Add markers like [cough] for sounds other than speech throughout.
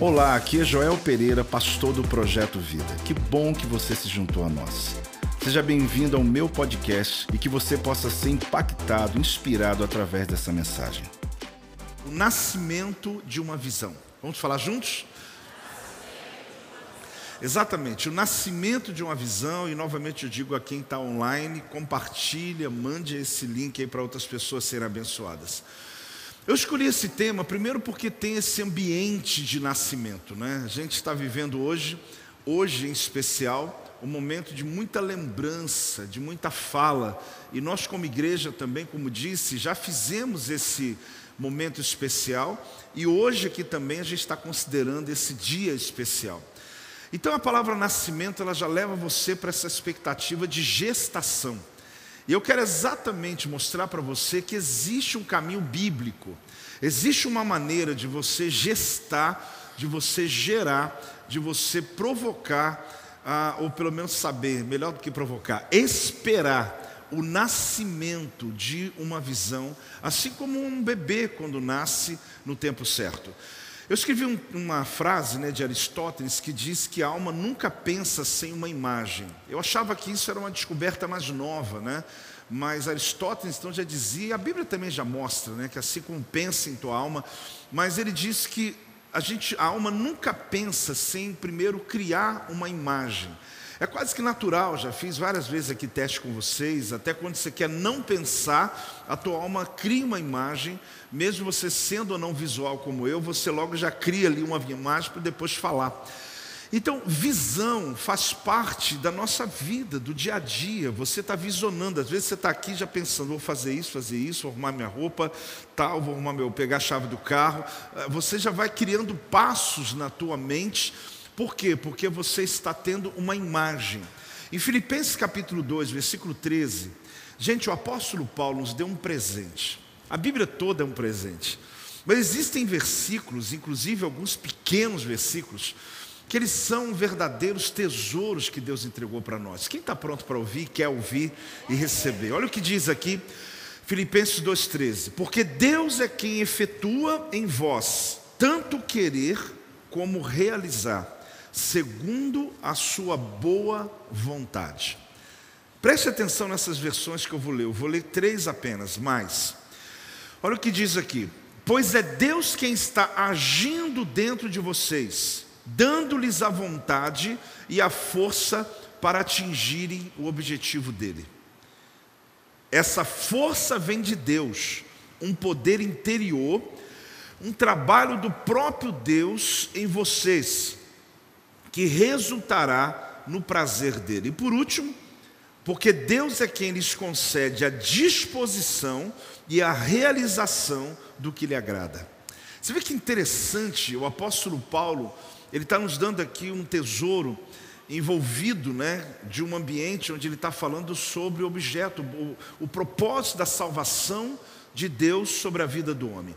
Olá, aqui é Joel Pereira, pastor do Projeto Vida. Que bom que você se juntou a nós. Seja bem-vindo ao meu podcast e que você possa ser impactado, inspirado através dessa mensagem. O nascimento de uma visão. Vamos falar juntos? Exatamente, o nascimento de uma visão, e novamente eu digo a quem está online, compartilha, mande esse link aí para outras pessoas serem abençoadas. Eu escolhi esse tema primeiro porque tem esse ambiente de nascimento, né? A gente está vivendo hoje, hoje em especial, um momento de muita lembrança, de muita fala, e nós como igreja também, como disse, já fizemos esse momento especial, e hoje aqui também a gente está considerando esse dia especial. Então a palavra nascimento ela já leva você para essa expectativa de gestação. E eu quero exatamente mostrar para você que existe um caminho bíblico, existe uma maneira de você gestar, de você gerar, de você provocar, ah, ou pelo menos saber, melhor do que provocar, esperar o nascimento de uma visão, assim como um bebê quando nasce no tempo certo. Eu escrevi um, uma frase né, de Aristóteles que diz que a alma nunca pensa sem uma imagem. Eu achava que isso era uma descoberta mais nova, né? mas Aristóteles então já dizia, a Bíblia também já mostra, né, que assim como pensa em tua alma, mas ele diz que a gente, a alma nunca pensa sem primeiro criar uma imagem. É quase que natural, já fiz várias vezes aqui teste com vocês, até quando você quer não pensar, a tua alma cria uma imagem, mesmo você sendo ou não visual como eu, você logo já cria ali uma imagem para depois falar. Então, visão faz parte da nossa vida, do dia a dia. Você está visionando, às vezes você está aqui já pensando, vou fazer isso, fazer isso, vou arrumar minha roupa, tal, vou arrumar meu, pegar a chave do carro. Eh, você já vai criando passos na tua mente por quê? Porque você está tendo uma imagem. Em Filipenses capítulo 2, versículo 13, gente, o apóstolo Paulo nos deu um presente. A Bíblia toda é um presente. Mas existem versículos, inclusive alguns pequenos versículos, que eles são verdadeiros tesouros que Deus entregou para nós. Quem está pronto para ouvir, quer ouvir e receber? Olha o que diz aqui, Filipenses 2,13: Porque Deus é quem efetua em vós tanto querer como realizar segundo a sua boa vontade. Preste atenção nessas versões que eu vou ler, eu vou ler três apenas, mais. Olha o que diz aqui: Pois é Deus quem está agindo dentro de vocês, dando-lhes a vontade e a força para atingirem o objetivo dele. Essa força vem de Deus, um poder interior, um trabalho do próprio Deus em vocês que resultará no prazer dele. E por último, porque Deus é quem lhes concede a disposição e a realização do que lhe agrada. Você vê que interessante, o apóstolo Paulo, ele está nos dando aqui um tesouro envolvido né, de um ambiente onde ele está falando sobre o objeto, o, o propósito da salvação de Deus sobre a vida do homem.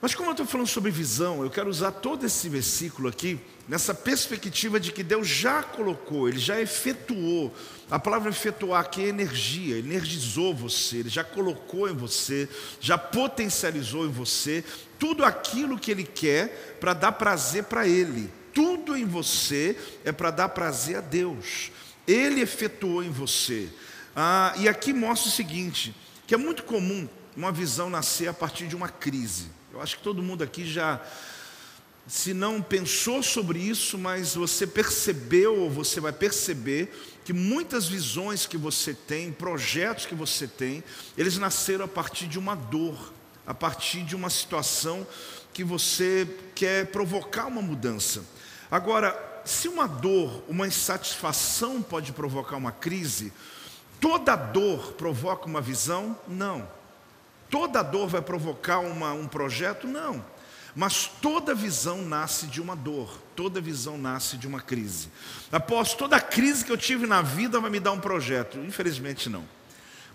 Mas como eu estou falando sobre visão, eu quero usar todo esse versículo aqui nessa perspectiva de que Deus já colocou, Ele já efetuou. A palavra efetuar aqui é energia, energizou você, Ele já colocou em você, já potencializou em você tudo aquilo que Ele quer para dar prazer para Ele. Tudo em você é para dar prazer a Deus. Ele efetuou em você. Ah, e aqui mostra o seguinte: que é muito comum uma visão nascer a partir de uma crise. Eu acho que todo mundo aqui já, se não pensou sobre isso, mas você percebeu ou você vai perceber que muitas visões que você tem, projetos que você tem, eles nasceram a partir de uma dor, a partir de uma situação que você quer provocar uma mudança. Agora, se uma dor, uma insatisfação pode provocar uma crise, toda dor provoca uma visão? Não. Toda dor vai provocar uma, um projeto? Não. Mas toda visão nasce de uma dor, toda visão nasce de uma crise. Após toda crise que eu tive na vida vai me dar um projeto? Infelizmente não.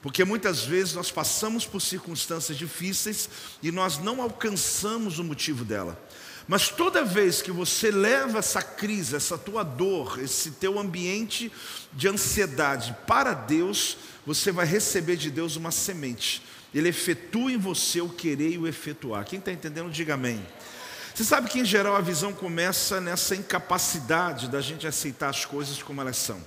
Porque muitas vezes nós passamos por circunstâncias difíceis e nós não alcançamos o motivo dela. Mas toda vez que você leva essa crise, essa tua dor, esse teu ambiente de ansiedade para Deus, você vai receber de Deus uma semente ele efetua em você o querer e o efetuar. Quem está entendendo, diga amém. Você sabe que em geral a visão começa nessa incapacidade da gente aceitar as coisas como elas são.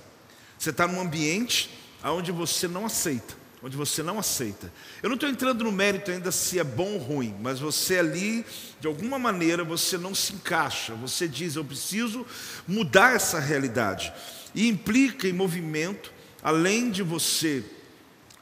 Você está num ambiente onde você não aceita, onde você não aceita. Eu não estou entrando no mérito ainda se é bom ou ruim, mas você ali, de alguma maneira, você não se encaixa. Você diz, eu preciso mudar essa realidade. E implica em movimento, além de você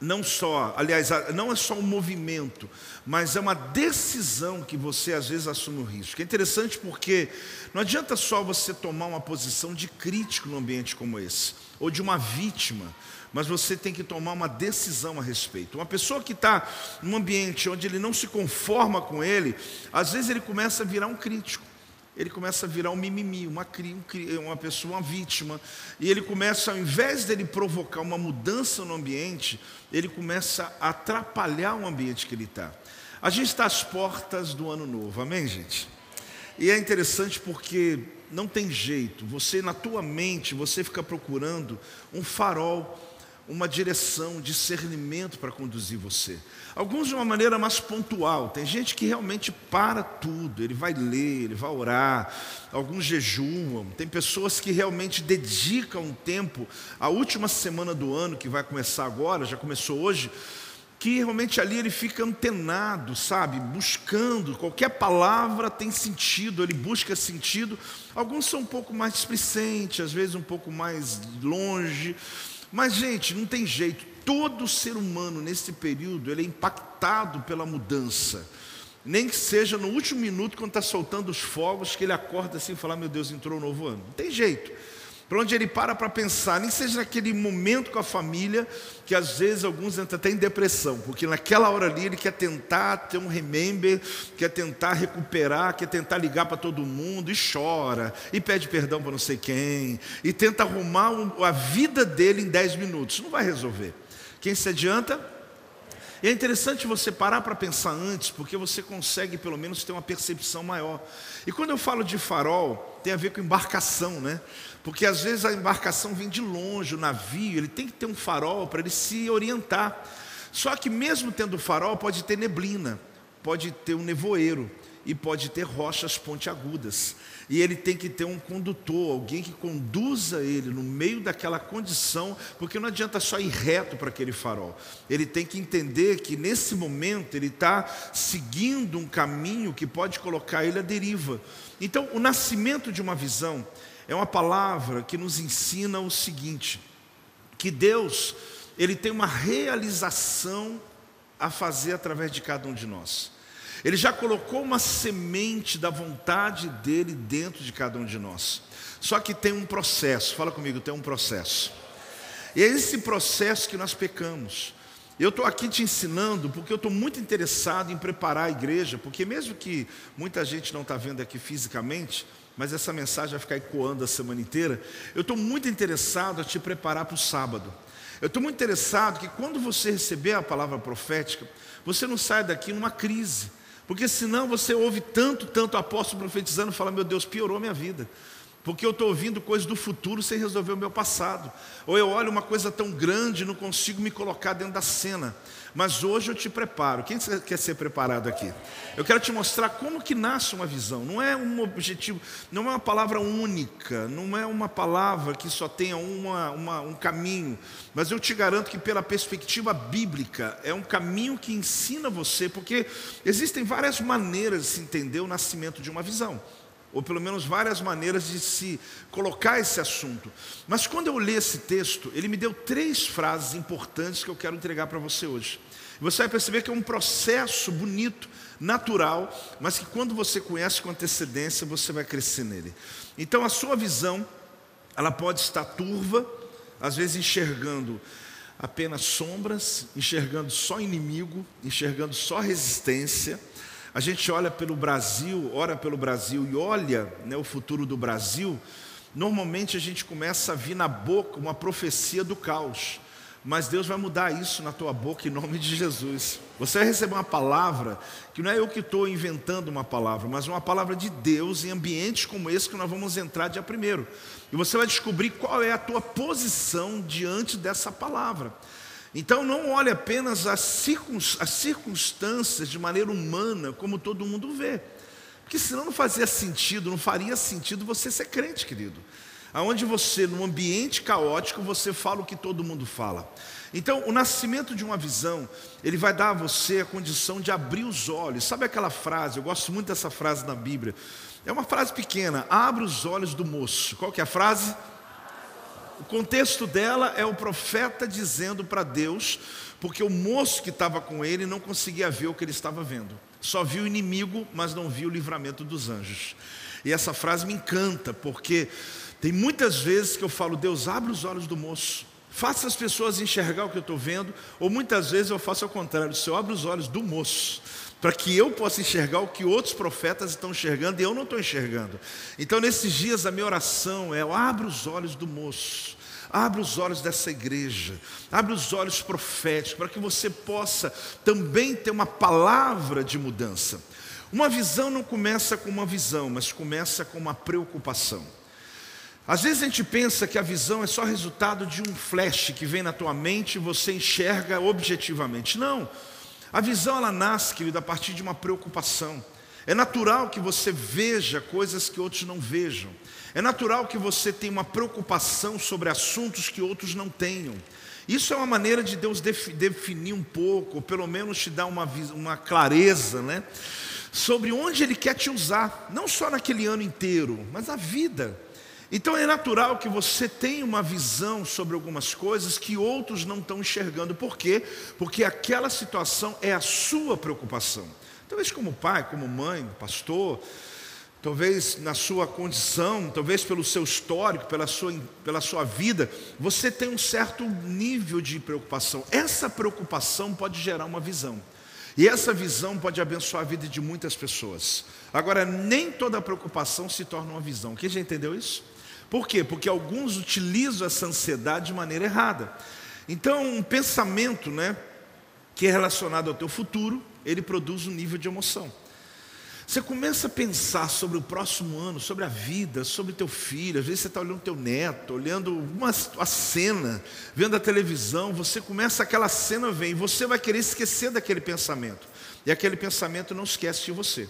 não só, aliás, não é só um movimento, mas é uma decisão que você às vezes assume o risco. É interessante porque não adianta só você tomar uma posição de crítico num ambiente como esse, ou de uma vítima, mas você tem que tomar uma decisão a respeito. Uma pessoa que está num ambiente onde ele não se conforma com ele, às vezes ele começa a virar um crítico ele começa a virar um mimimi, uma, uma pessoa, uma vítima. E ele começa, ao invés dele provocar uma mudança no ambiente, ele começa a atrapalhar o ambiente que ele está. A gente está às portas do ano novo, amém, gente? E é interessante porque não tem jeito, você na tua mente, você fica procurando um farol uma direção, um discernimento para conduzir você. Alguns de uma maneira mais pontual. Tem gente que realmente para tudo, ele vai ler, ele vai orar, alguns jejuam. Tem pessoas que realmente dedicam um tempo, a última semana do ano, que vai começar agora, já começou hoje, que realmente ali ele fica antenado, sabe, buscando, qualquer palavra tem sentido, ele busca sentido. Alguns são um pouco mais displicentes, às vezes um pouco mais longe, mas, gente, não tem jeito. Todo ser humano nesse período ele é impactado pela mudança. Nem que seja no último minuto, quando está soltando os fogos, que ele acorda assim e fala: Meu Deus, entrou o um novo ano. Não tem jeito para onde ele para para pensar, nem seja naquele momento com a família, que às vezes alguns entram até em depressão, porque naquela hora ali ele quer tentar ter um remember, quer tentar recuperar, quer tentar ligar para todo mundo, e chora, e pede perdão para não sei quem, e tenta arrumar a vida dele em 10 minutos. Não vai resolver. Quem se adianta? E é interessante você parar para pensar antes, porque você consegue pelo menos ter uma percepção maior. E quando eu falo de farol, tem a ver com embarcação, né? Porque às vezes a embarcação vem de longe, o navio, ele tem que ter um farol para ele se orientar. Só que mesmo tendo farol, pode ter neblina, pode ter um nevoeiro e pode ter rochas pontiagudas. E ele tem que ter um condutor, alguém que conduza ele no meio daquela condição, porque não adianta só ir reto para aquele farol. Ele tem que entender que nesse momento ele está seguindo um caminho que pode colocar ele à deriva. Então, o nascimento de uma visão é uma palavra que nos ensina o seguinte: que Deus, Ele tem uma realização a fazer através de cada um de nós. Ele já colocou uma semente da vontade dele dentro de cada um de nós. Só que tem um processo, fala comigo, tem um processo. E é esse processo que nós pecamos. Eu estou aqui te ensinando porque eu estou muito interessado em preparar a igreja, porque mesmo que muita gente não está vendo aqui fisicamente, mas essa mensagem vai ficar ecoando a semana inteira. Eu estou muito interessado a te preparar para o sábado. Eu estou muito interessado que quando você receber a palavra profética, você não saia daqui numa crise. Porque senão você ouve tanto, tanto apóstolo profetizando e fala: Meu Deus, piorou minha vida porque eu estou ouvindo coisas do futuro sem resolver o meu passado. Ou eu olho uma coisa tão grande e não consigo me colocar dentro da cena. Mas hoje eu te preparo. Quem quer ser preparado aqui? Eu quero te mostrar como que nasce uma visão. Não é um objetivo, não é uma palavra única, não é uma palavra que só tenha uma, uma, um caminho. Mas eu te garanto que pela perspectiva bíblica é um caminho que ensina você, porque existem várias maneiras de se entender o nascimento de uma visão ou pelo menos várias maneiras de se colocar esse assunto. Mas quando eu li esse texto, ele me deu três frases importantes que eu quero entregar para você hoje. Você vai perceber que é um processo bonito, natural, mas que quando você conhece com antecedência, você vai crescer nele. Então a sua visão, ela pode estar turva, às vezes enxergando apenas sombras, enxergando só inimigo, enxergando só resistência, a gente olha pelo Brasil, ora pelo Brasil e olha né, o futuro do Brasil, normalmente a gente começa a vir na boca uma profecia do caos. Mas Deus vai mudar isso na tua boca em nome de Jesus. Você vai receber uma palavra que não é eu que estou inventando uma palavra, mas uma palavra de Deus em ambientes como esse que nós vamos entrar dia primeiro. E você vai descobrir qual é a tua posição diante dessa palavra. Então não olhe apenas as circunstâncias de maneira humana, como todo mundo vê. Porque senão não fazia sentido, não faria sentido você ser crente, querido. Aonde você, num ambiente caótico, você fala o que todo mundo fala. Então, o nascimento de uma visão, ele vai dar a você a condição de abrir os olhos. Sabe aquela frase? Eu gosto muito dessa frase na Bíblia. É uma frase pequena. Abre os olhos do moço. Qual que é a frase? O contexto dela é o profeta dizendo para Deus, porque o moço que estava com ele não conseguia ver o que ele estava vendo. Só viu o inimigo, mas não viu o livramento dos anjos. E essa frase me encanta, porque tem muitas vezes que eu falo, Deus, abre os olhos do moço, faça as pessoas enxergar o que eu estou vendo, ou muitas vezes eu faço ao contrário, Senhor, abre os olhos do moço, para que eu possa enxergar o que outros profetas estão enxergando e eu não estou enxergando. Então, nesses dias, a minha oração é: abre os olhos do moço. Abre os olhos dessa igreja, abre os olhos proféticos, para que você possa também ter uma palavra de mudança. Uma visão não começa com uma visão, mas começa com uma preocupação. Às vezes a gente pensa que a visão é só resultado de um flash que vem na tua mente e você enxerga objetivamente. Não. A visão ela nasce, querido, a partir de uma preocupação. É natural que você veja coisas que outros não vejam. É natural que você tenha uma preocupação sobre assuntos que outros não tenham. Isso é uma maneira de Deus definir um pouco, ou pelo menos te dar uma, uma clareza, né? Sobre onde Ele quer te usar, não só naquele ano inteiro, mas a vida. Então é natural que você tenha uma visão sobre algumas coisas que outros não estão enxergando. Por quê? Porque aquela situação é a sua preocupação. Talvez como pai, como mãe, pastor, talvez na sua condição, talvez pelo seu histórico, pela sua, pela sua vida, você tem um certo nível de preocupação. Essa preocupação pode gerar uma visão. E essa visão pode abençoar a vida de muitas pessoas. Agora, nem toda preocupação se torna uma visão. Quem já entendeu isso? Por quê? Porque alguns utilizam essa ansiedade de maneira errada. Então, um pensamento, né, que é relacionado ao teu futuro, ele produz um nível de emoção. Você começa a pensar sobre o próximo ano, sobre a vida, sobre teu filho. Às vezes você está olhando teu neto, olhando uma a cena, vendo a televisão. Você começa aquela cena vem, você vai querer esquecer daquele pensamento. E aquele pensamento não esquece de você.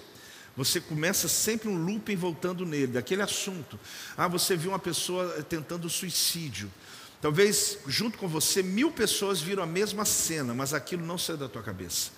Você começa sempre um looping voltando nele, daquele assunto. Ah, você viu uma pessoa tentando suicídio. Talvez junto com você mil pessoas viram a mesma cena, mas aquilo não saiu da tua cabeça.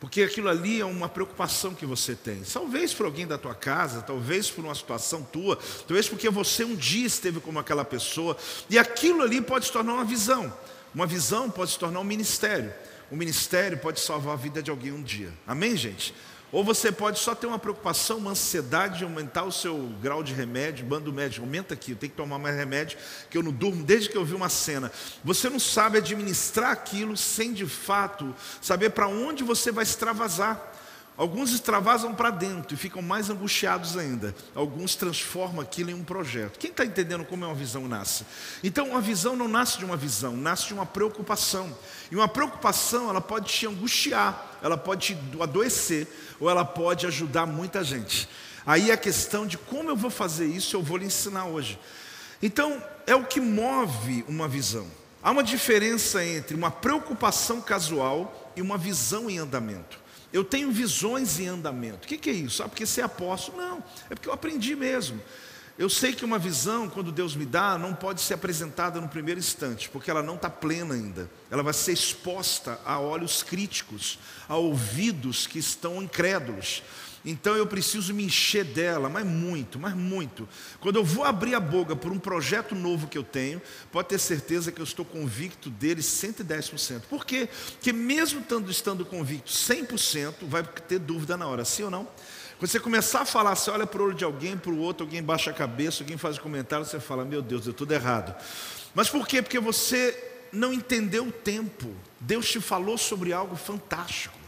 Porque aquilo ali é uma preocupação que você tem. Talvez por alguém da tua casa, talvez por uma situação tua, talvez porque você um dia esteve como aquela pessoa. E aquilo ali pode se tornar uma visão. Uma visão pode se tornar um ministério. O ministério pode salvar a vida de alguém um dia. Amém, gente? Ou você pode só ter uma preocupação, uma ansiedade de aumentar o seu grau de remédio, bando médico, aumenta aqui, eu tenho que tomar mais remédio, que eu não durmo desde que eu vi uma cena. Você não sabe administrar aquilo sem de fato saber para onde você vai extravasar. Alguns extravasam para dentro e ficam mais angustiados ainda. Alguns transformam aquilo em um projeto. Quem está entendendo como é uma visão nasce? Então, uma visão não nasce de uma visão, nasce de uma preocupação. E uma preocupação, ela pode te angustiar, ela pode te adoecer, ou ela pode ajudar muita gente. Aí a questão de como eu vou fazer isso, eu vou lhe ensinar hoje. Então, é o que move uma visão. Há uma diferença entre uma preocupação casual e uma visão em andamento. Eu tenho visões em andamento. O que, é isso? Ah, porque você é apóstolo? Não, é porque eu aprendi mesmo. Eu sei que uma visão, quando Deus me dá, não pode ser apresentada no primeiro instante, porque ela não está plena ainda. Ela vai ser exposta a olhos críticos, a ouvidos que estão incrédulos. Então eu preciso me encher dela, mas muito, mas muito. Quando eu vou abrir a boca por um projeto novo que eu tenho, pode ter certeza que eu estou convicto dele 110%. Por quê? Porque mesmo estando, estando convicto 100%, vai ter dúvida na hora, sim ou não? Você começar a falar, você olha para o olho de alguém, para o outro, alguém baixa a cabeça, alguém faz um comentário, você fala, meu Deus, deu tudo errado. Mas por quê? Porque você não entendeu o tempo. Deus te falou sobre algo fantástico.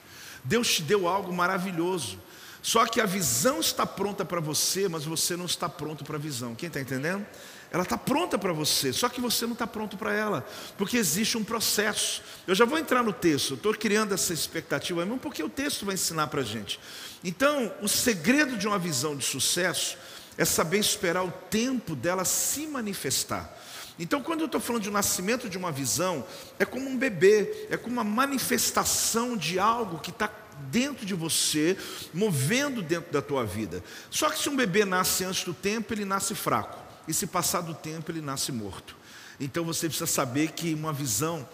Deus te deu algo maravilhoso. Só que a visão está pronta para você, mas você não está pronto para a visão. Quem está entendendo? Ela está pronta para você, só que você não está pronto para ela, porque existe um processo. Eu já vou entrar no texto, estou criando essa expectativa, mesmo porque o texto vai ensinar para a gente. Então, o segredo de uma visão de sucesso é saber esperar o tempo dela se manifestar. Então, quando eu estou falando de um nascimento de uma visão, é como um bebê, é como uma manifestação de algo que está dentro de você, movendo dentro da tua vida. Só que se um bebê nasce antes do tempo, ele nasce fraco. E se passar do tempo, ele nasce morto. Então você precisa saber que uma visão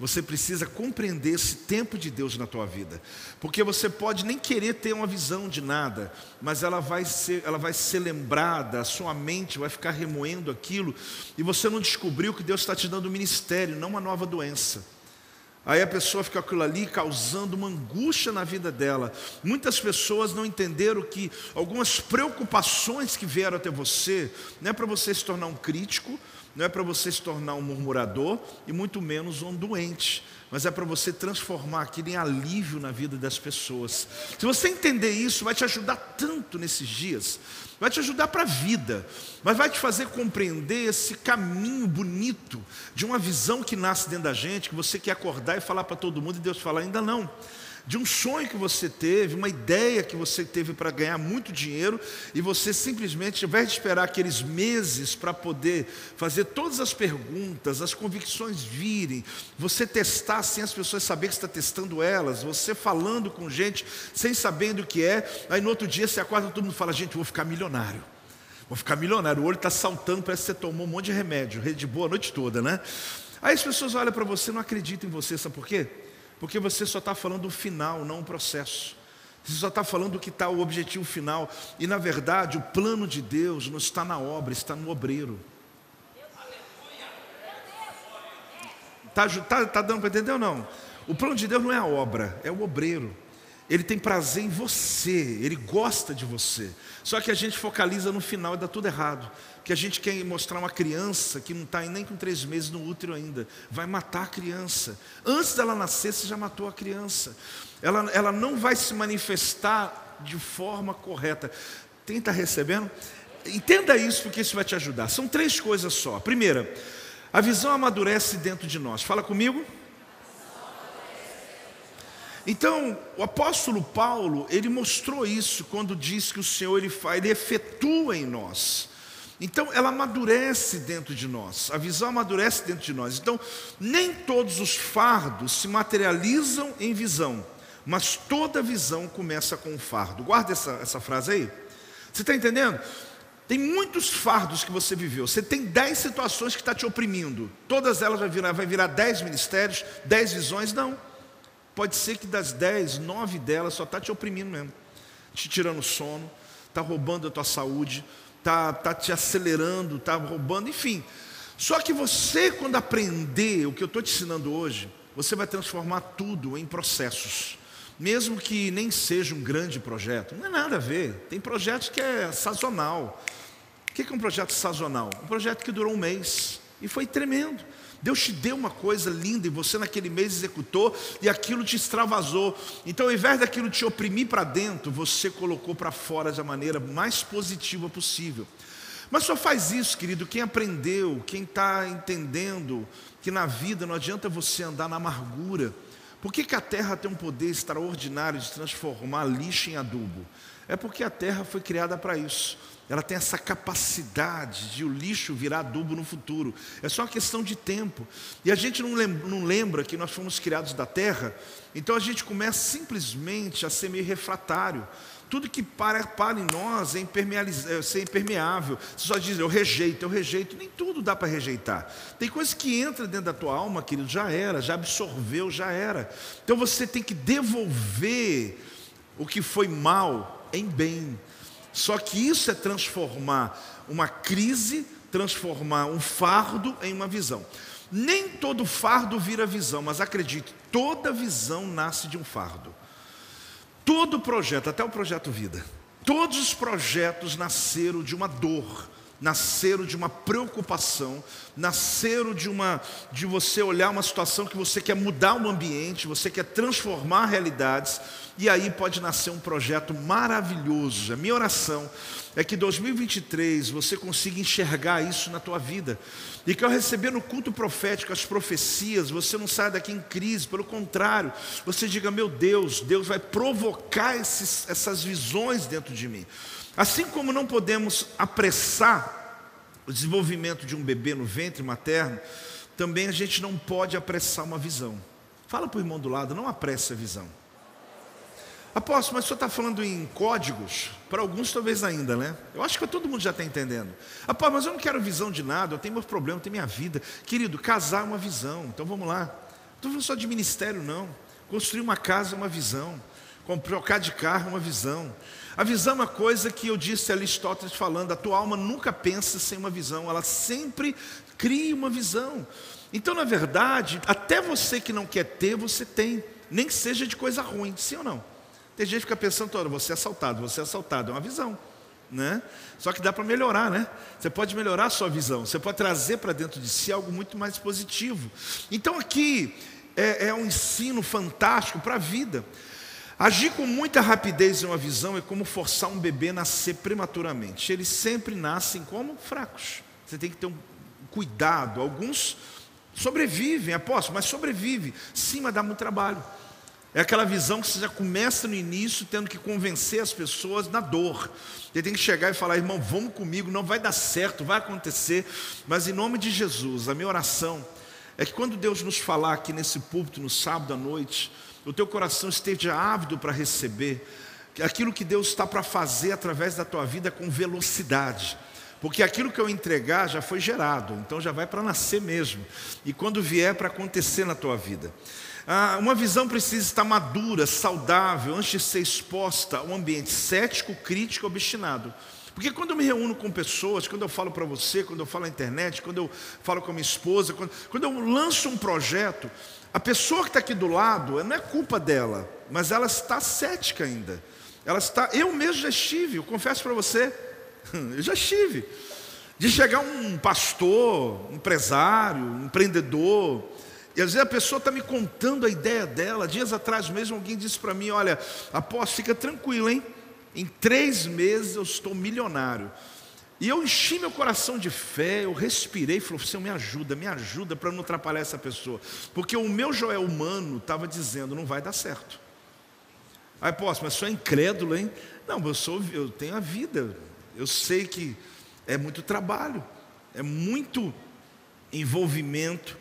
você precisa compreender esse tempo de Deus na tua vida. Porque você pode nem querer ter uma visão de nada, mas ela vai ser, ela vai ser lembrada, a sua mente vai ficar remoendo aquilo, e você não descobriu que Deus está te dando um ministério, não uma nova doença. Aí a pessoa fica aquilo ali causando uma angústia na vida dela. Muitas pessoas não entenderam que algumas preocupações que vieram até você, não é para você se tornar um crítico, não é para você se tornar um murmurador e muito menos um doente, mas é para você transformar aquilo em alívio na vida das pessoas. Se você entender isso, vai te ajudar tanto nesses dias, vai te ajudar para a vida, mas vai te fazer compreender esse caminho bonito de uma visão que nasce dentro da gente, que você quer acordar e falar para todo mundo e Deus fala: ainda não de um sonho que você teve, uma ideia que você teve para ganhar muito dinheiro, e você simplesmente, ao invés de esperar aqueles meses para poder fazer todas as perguntas, as convicções virem, você testar sem as pessoas saberem que está testando elas, você falando com gente sem saber do que é, aí no outro dia você acorda e todo mundo fala: gente, vou ficar milionário. Vou ficar milionário, o olho está saltando, parece que você tomou um monte de remédio, rede boa a noite toda, né? Aí as pessoas olham para você, não acreditam em você, sabe por quê? Porque você só está falando do final, não o processo. Você só está falando do que está o objetivo final. E na verdade, o plano de Deus não está na obra, está no obreiro. Está tá, tá dando para entender ou não? O plano de Deus não é a obra, é o obreiro. Ele tem prazer em você, ele gosta de você. Só que a gente focaliza no final e dá tudo errado. Que a gente quer mostrar uma criança que não está nem com três meses no útero ainda, vai matar a criança. Antes dela nascer, você já matou a criança. Ela, ela não vai se manifestar de forma correta. Quem está recebendo? Entenda isso, porque isso vai te ajudar. São três coisas só. Primeira, a visão amadurece dentro de nós. Fala comigo. Então, o apóstolo Paulo, ele mostrou isso quando diz que o Senhor ele faz, ele efetua em nós. Então, ela amadurece dentro de nós, a visão amadurece dentro de nós. Então, nem todos os fardos se materializam em visão, mas toda visão começa com um fardo. Guarda essa, essa frase aí. Você está entendendo? Tem muitos fardos que você viveu. Você tem dez situações que está te oprimindo. Todas elas vai virar, vai virar dez ministérios, dez visões? Não. Pode ser que das dez, nove delas só está te oprimindo mesmo, te tirando sono, está roubando a tua saúde, está tá te acelerando, está roubando, enfim. Só que você, quando aprender o que eu estou te ensinando hoje, você vai transformar tudo em processos. Mesmo que nem seja um grande projeto, não é nada a ver. Tem projetos que é sazonal. O que é um projeto sazonal? Um projeto que durou um mês e foi tremendo. Deus te deu uma coisa linda e você naquele mês executou e aquilo te extravasou. Então, ao invés daquilo te oprimir para dentro, você colocou para fora da maneira mais positiva possível. Mas só faz isso, querido, quem aprendeu, quem está entendendo que na vida não adianta você andar na amargura. Por que, que a terra tem um poder extraordinário de transformar lixo em adubo? É porque a terra foi criada para isso ela tem essa capacidade de o lixo virar adubo no futuro. É só uma questão de tempo. E a gente não lembra, não lembra, que nós fomos criados da terra, então a gente começa simplesmente a ser meio refratário. Tudo que para, para em nós é, é impermeável. Você só diz, eu rejeito, eu rejeito. Nem tudo dá para rejeitar. Tem coisa que entra dentro da tua alma, querido, já era, já absorveu, já era. Então você tem que devolver o que foi mal em bem. Só que isso é transformar uma crise, transformar um fardo em uma visão. Nem todo fardo vira visão, mas acredite, toda visão nasce de um fardo. Todo projeto, até o projeto Vida, todos os projetos nasceram de uma dor, nasceram de uma preocupação, nasceram de uma de você olhar uma situação que você quer mudar o ambiente, você quer transformar realidades, e aí pode nascer um projeto maravilhoso. A minha oração é que 2023 você consiga enxergar isso na tua vida. E que ao receber no culto profético as profecias, você não saia daqui em crise, pelo contrário, você diga: Meu Deus, Deus vai provocar esses, essas visões dentro de mim. Assim como não podemos apressar o desenvolvimento de um bebê no ventre materno, também a gente não pode apressar uma visão. Fala para o irmão do lado, não apresse a visão. Apóstolo, mas o senhor está falando em códigos? Para alguns, talvez ainda, né? Eu acho que todo mundo já está entendendo. Apóstolo, mas eu não quero visão de nada, eu tenho meus problemas, eu tenho minha vida. Querido, casar é uma visão, então vamos lá. Não estou falando só de ministério, não. Construir uma casa é uma visão. Trocar de carro é uma visão. A visão é uma coisa que eu disse a Aristóteles falando: a tua alma nunca pensa sem uma visão, ela sempre cria uma visão. Então, na verdade, até você que não quer ter, você tem, nem que seja de coisa ruim, sim ou não? Tem gente que fica pensando toda, você é assaltado, você é assaltado, é uma visão. Né? Só que dá para melhorar, né? Você pode melhorar a sua visão, você pode trazer para dentro de si algo muito mais positivo. Então aqui é, é um ensino fantástico para a vida. Agir com muita rapidez em uma visão é como forçar um bebê a nascer prematuramente. Eles sempre nascem como fracos. Você tem que ter um cuidado. Alguns sobrevivem, aposto, mas sobrevive. Sim, mas dá muito trabalho. É aquela visão que você já começa no início tendo que convencer as pessoas na dor. Você tem que chegar e falar, irmão, vamos comigo, não vai dar certo, vai acontecer. Mas em nome de Jesus, a minha oração é que quando Deus nos falar aqui nesse púlpito no sábado à noite, o teu coração esteja ávido para receber aquilo que Deus está para fazer através da tua vida com velocidade. Porque aquilo que eu entregar já foi gerado, então já vai para nascer mesmo. E quando vier para acontecer na tua vida. Ah, uma visão precisa estar madura, saudável, antes de ser exposta a um ambiente cético, crítico, obstinado. Porque quando eu me reúno com pessoas, quando eu falo para você, quando eu falo na internet, quando eu falo com a minha esposa, quando, quando eu lanço um projeto, a pessoa que está aqui do lado, não é culpa dela, mas ela está cética ainda. Ela está, eu mesmo já estive, eu confesso para você, [laughs] eu já estive. De chegar um pastor, empresário, empreendedor, e às vezes a pessoa está me contando a ideia dela. Dias atrás mesmo alguém disse para mim: Olha, após, fica tranquilo, hein? Em três meses eu estou milionário. E eu enchi meu coração de fé, eu respirei e falei: Senhor, me ajuda, me ajuda para não atrapalhar essa pessoa. Porque o meu Joel humano estava dizendo: Não vai dar certo. Aí, posso, mas sou incrédulo, hein? Não, eu, sou, eu tenho a vida. Eu sei que é muito trabalho, é muito envolvimento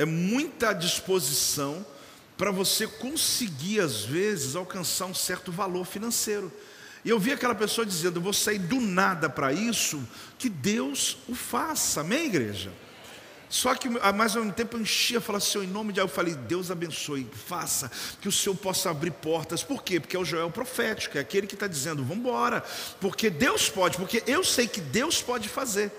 é muita disposição para você conseguir, às vezes, alcançar um certo valor financeiro. E eu vi aquela pessoa dizendo: Eu vou sair do nada para isso, que Deus o faça, amém, igreja? Só que mais ao mesmo tempo eu enchia, falava, Senhor, em nome de Deus, eu falei, Deus abençoe, faça, que o Senhor possa abrir portas. Por quê? Porque é o Joel profético, é aquele que está dizendo, vamos embora, porque Deus pode, porque eu sei que Deus pode fazer.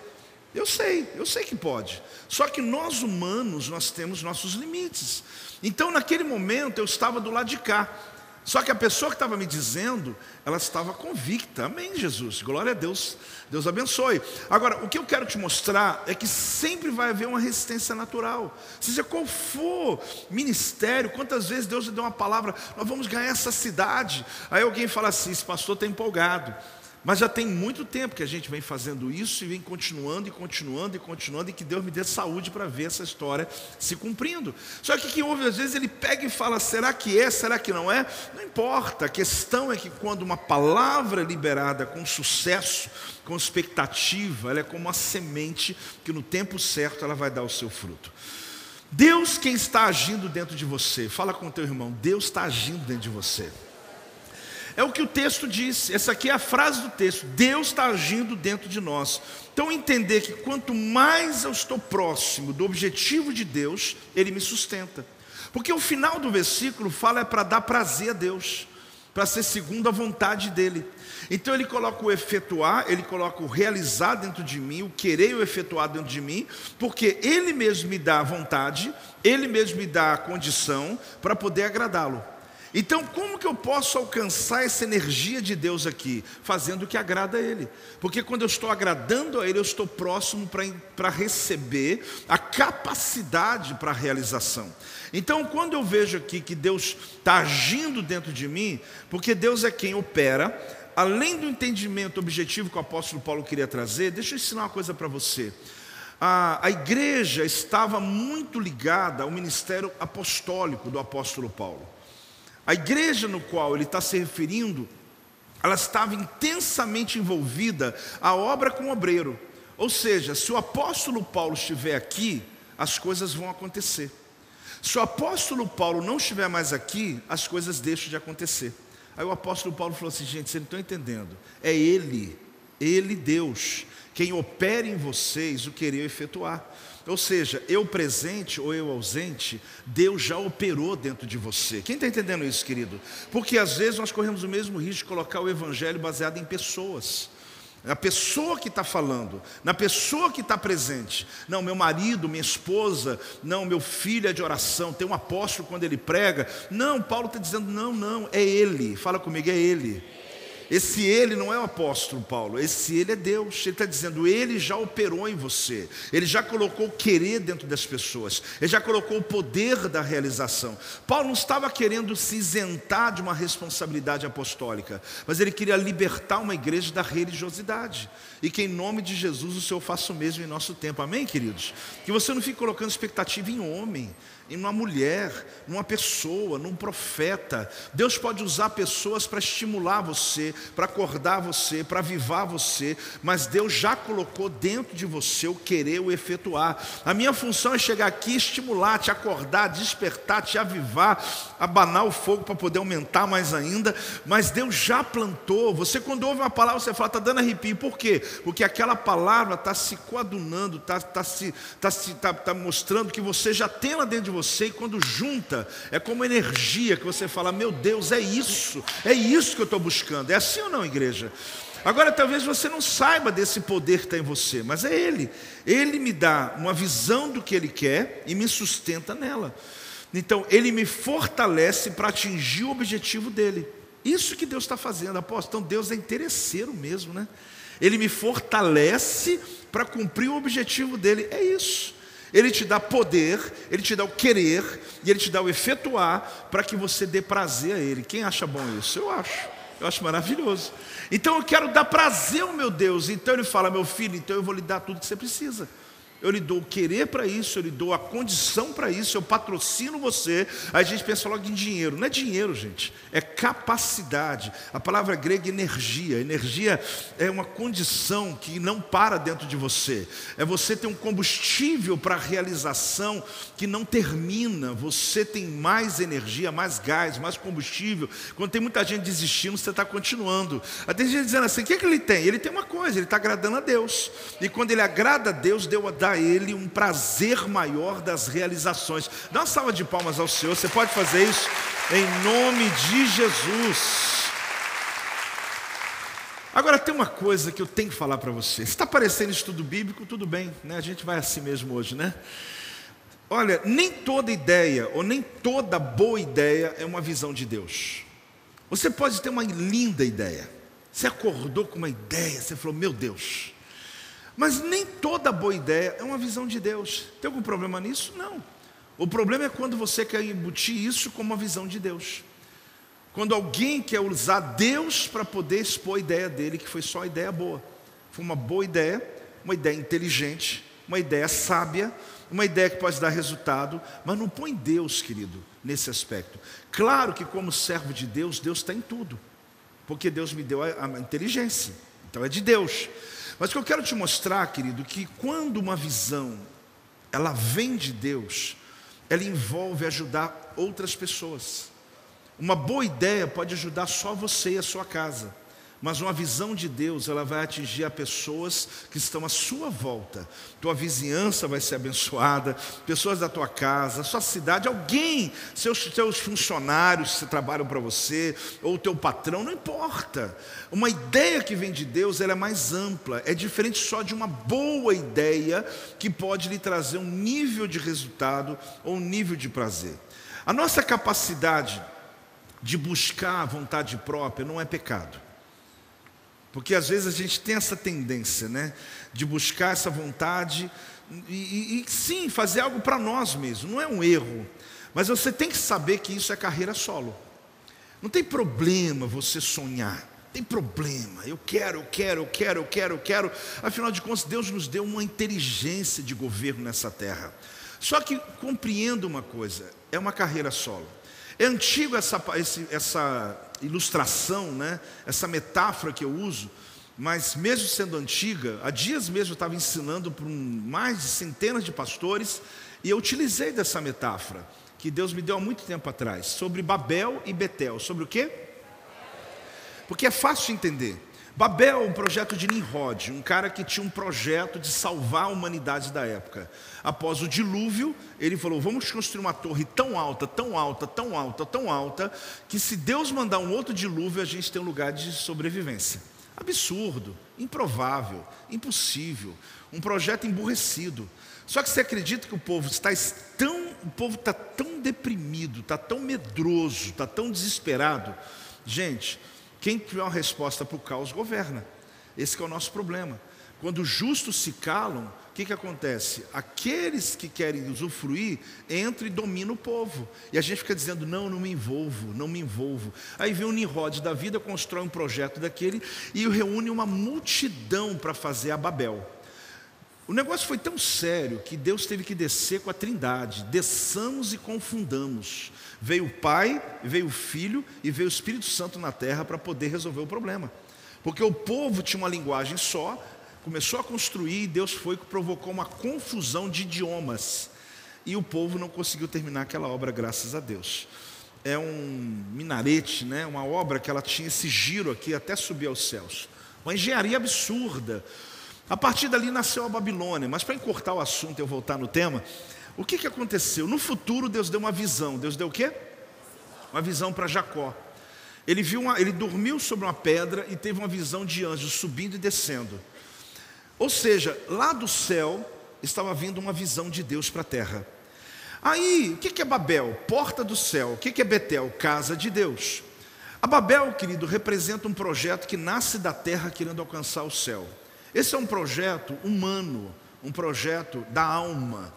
Eu sei, eu sei que pode. Só que nós humanos, nós temos nossos limites. Então, naquele momento, eu estava do lado de cá. Só que a pessoa que estava me dizendo, ela estava convicta. Amém, Jesus. Glória a Deus. Deus abençoe. Agora, o que eu quero te mostrar é que sempre vai haver uma resistência natural. Seja qual for ministério, quantas vezes Deus lhe deu uma palavra, nós vamos ganhar essa cidade. Aí alguém fala assim: esse pastor está empolgado. Mas já tem muito tempo que a gente vem fazendo isso e vem continuando e continuando e continuando, e que Deus me dê saúde para ver essa história se cumprindo. Só que quem ouve às vezes ele pega e fala: será que é, será que não é? Não importa, a questão é que quando uma palavra é liberada com sucesso, com expectativa, ela é como uma semente que no tempo certo ela vai dar o seu fruto. Deus quem está agindo dentro de você, fala com o teu irmão, Deus está agindo dentro de você. É o que o texto diz, essa aqui é a frase do texto: Deus está agindo dentro de nós. Então, entender que quanto mais eu estou próximo do objetivo de Deus, Ele me sustenta. Porque o final do versículo fala é para dar prazer a Deus, para ser segundo a vontade dEle. Então ele coloca o efetuar, ele coloca o realizar dentro de mim, o querer e o efetuar dentro de mim, porque ele mesmo me dá a vontade, ele mesmo me dá a condição para poder agradá-lo. Então, como que eu posso alcançar essa energia de Deus aqui? Fazendo o que agrada a Ele. Porque quando eu estou agradando a Ele, eu estou próximo para receber a capacidade para a realização. Então, quando eu vejo aqui que Deus está agindo dentro de mim, porque Deus é quem opera, além do entendimento objetivo que o apóstolo Paulo queria trazer, deixa eu ensinar uma coisa para você. A, a igreja estava muito ligada ao ministério apostólico do apóstolo Paulo. A igreja no qual ele está se referindo, ela estava intensamente envolvida a obra com o obreiro. Ou seja, se o apóstolo Paulo estiver aqui, as coisas vão acontecer. Se o apóstolo Paulo não estiver mais aqui, as coisas deixam de acontecer. Aí o apóstolo Paulo falou assim: gente, vocês não estão entendendo. É Ele, Ele, Deus, quem opera em vocês o querer efetuar. Ou seja, eu presente ou eu ausente, Deus já operou dentro de você. Quem está entendendo isso, querido? Porque às vezes nós corremos o mesmo risco de colocar o evangelho baseado em pessoas. Na pessoa que está falando, na pessoa que está presente. Não, meu marido, minha esposa, não, meu filho é de oração, tem um apóstolo quando ele prega. Não, Paulo está dizendo, não, não, é ele. Fala comigo, é ele. Esse ele não é o apóstolo Paulo, esse ele é Deus. Ele está dizendo, ele já operou em você, ele já colocou o querer dentro das pessoas, ele já colocou o poder da realização. Paulo não estava querendo se isentar de uma responsabilidade apostólica, mas ele queria libertar uma igreja da religiosidade. E que em nome de Jesus o Senhor faça o mesmo em nosso tempo, amém, queridos? Que você não fique colocando expectativa em homem, em uma mulher, numa pessoa, num profeta. Deus pode usar pessoas para estimular você, para acordar você, para avivar você, mas Deus já colocou dentro de você o querer, o efetuar. A minha função é chegar aqui, estimular, te acordar, despertar, te avivar, abanar o fogo para poder aumentar mais ainda, mas Deus já plantou. Você, quando ouve uma palavra, você fala, está dando arrepio, por quê? Porque aquela palavra está se coadunando, está tá se, tá se, tá, tá mostrando que você já tem lá dentro de você você e quando junta, é como energia que você fala: Meu Deus, é isso, é isso que eu estou buscando. É assim ou não, igreja? Agora, talvez você não saiba desse poder que está em você, mas é Ele. Ele me dá uma visão do que Ele quer e me sustenta nela. Então, Ele me fortalece para atingir o objetivo dele. Isso que Deus está fazendo, apóstolo. Então, Deus é interesseiro mesmo, né? Ele me fortalece para cumprir o objetivo dele. É isso. Ele te dá poder, ele te dá o querer e ele te dá o efetuar para que você dê prazer a ele. Quem acha bom isso? Eu acho. Eu acho maravilhoso. Então eu quero dar prazer ao meu Deus. Então ele fala: "Meu filho, então eu vou lhe dar tudo que você precisa" eu lhe dou o querer para isso, eu lhe dou a condição para isso, eu patrocino você. Aí a gente pensa logo em dinheiro. Não é dinheiro, gente, é capacidade. A palavra grega é energia. Energia é uma condição que não para dentro de você. É você ter um combustível para a realização que não termina. Você tem mais energia, mais gás, mais combustível. Quando tem muita gente desistindo, você está continuando. Aí tem gente dizendo assim: o que, é que ele tem? Ele tem uma coisa, ele está agradando a Deus. E quando ele agrada a Deus, deu a dar a Ele um prazer maior das realizações. Dá uma salva de palmas ao Senhor, você pode fazer isso em nome de Jesus. Agora tem uma coisa que eu tenho que falar para você. Se está parecendo estudo bíblico, tudo bem, né? A gente vai assim mesmo hoje, né? Olha, nem toda ideia ou nem toda boa ideia é uma visão de Deus. Você pode ter uma linda ideia. Você acordou com uma ideia, você falou: "Meu Deus, mas nem toda boa ideia é uma visão de Deus. Tem algum problema nisso? Não. O problema é quando você quer embutir isso como uma visão de Deus. Quando alguém quer usar Deus para poder expor a ideia dele, que foi só ideia boa. Foi uma boa ideia, uma ideia inteligente, uma ideia sábia, uma ideia que pode dar resultado, mas não põe Deus, querido, nesse aspecto. Claro que, como servo de Deus, Deus está em tudo, porque Deus me deu a, a inteligência, então é de Deus. Mas o que eu quero te mostrar, querido, que quando uma visão ela vem de Deus, ela envolve ajudar outras pessoas. Uma boa ideia pode ajudar só você e a sua casa. Mas uma visão de Deus, ela vai atingir a pessoas que estão à sua volta. Tua vizinhança vai ser abençoada, pessoas da tua casa, sua cidade, alguém, seus, seus funcionários que trabalham para você, ou teu patrão, não importa. Uma ideia que vem de Deus, ela é mais ampla, é diferente só de uma boa ideia que pode lhe trazer um nível de resultado ou um nível de prazer. A nossa capacidade de buscar a vontade própria não é pecado. Porque às vezes a gente tem essa tendência, né? De buscar essa vontade e, e, e sim, fazer algo para nós mesmos. Não é um erro. Mas você tem que saber que isso é carreira solo. Não tem problema você sonhar. Tem problema. Eu quero, eu quero, eu quero, eu quero, eu quero. Afinal de contas, Deus nos deu uma inteligência de governo nessa terra. Só que compreenda uma coisa: é uma carreira solo. É antigo essa, essa ilustração, né? essa metáfora que eu uso, mas mesmo sendo antiga, há dias mesmo eu estava ensinando para um, mais de centenas de pastores e eu utilizei dessa metáfora que Deus me deu há muito tempo atrás, sobre Babel e Betel. Sobre o quê? porque é fácil de entender. Babel, um projeto de Nimrod, um cara que tinha um projeto de salvar a humanidade da época. Após o dilúvio, ele falou: vamos construir uma torre tão alta, tão alta, tão alta, tão alta, que se Deus mandar um outro dilúvio, a gente tem um lugar de sobrevivência. Absurdo, improvável, impossível, um projeto emburrecido. Só que você acredita que o povo está tão, o povo está tão deprimido, está tão medroso, está tão desesperado. Gente, quem tiver uma resposta para o caos governa. Esse é o nosso problema. Quando os justos se calam, o que, que acontece? Aqueles que querem usufruir entram e dominam o povo. E a gente fica dizendo: não, não me envolvo, não me envolvo. Aí vem o Nimrod da vida, constrói um projeto daquele e reúne uma multidão para fazer a Babel. O negócio foi tão sério que Deus teve que descer com a trindade. Desçamos e confundamos. Veio o Pai, veio o Filho e veio o Espírito Santo na terra para poder resolver o problema. Porque o povo tinha uma linguagem só, começou a construir e Deus foi que provocou uma confusão de idiomas. E o povo não conseguiu terminar aquela obra, graças a Deus. É um minarete, né? uma obra que ela tinha esse giro aqui até subir aos céus. Uma engenharia absurda. A partir dali nasceu a Babilônia. Mas para encurtar o assunto e eu voltar no tema, o que, que aconteceu? No futuro, Deus deu uma visão. Deus deu o quê? Uma visão para Jacó. Ele, viu uma, ele dormiu sobre uma pedra e teve uma visão de anjos subindo e descendo. Ou seja, lá do céu estava vindo uma visão de Deus para a terra. Aí, o que é Babel? Porta do céu. O que é Betel? Casa de Deus. A Babel, querido, representa um projeto que nasce da terra querendo alcançar o céu. Esse é um projeto humano, um projeto da alma.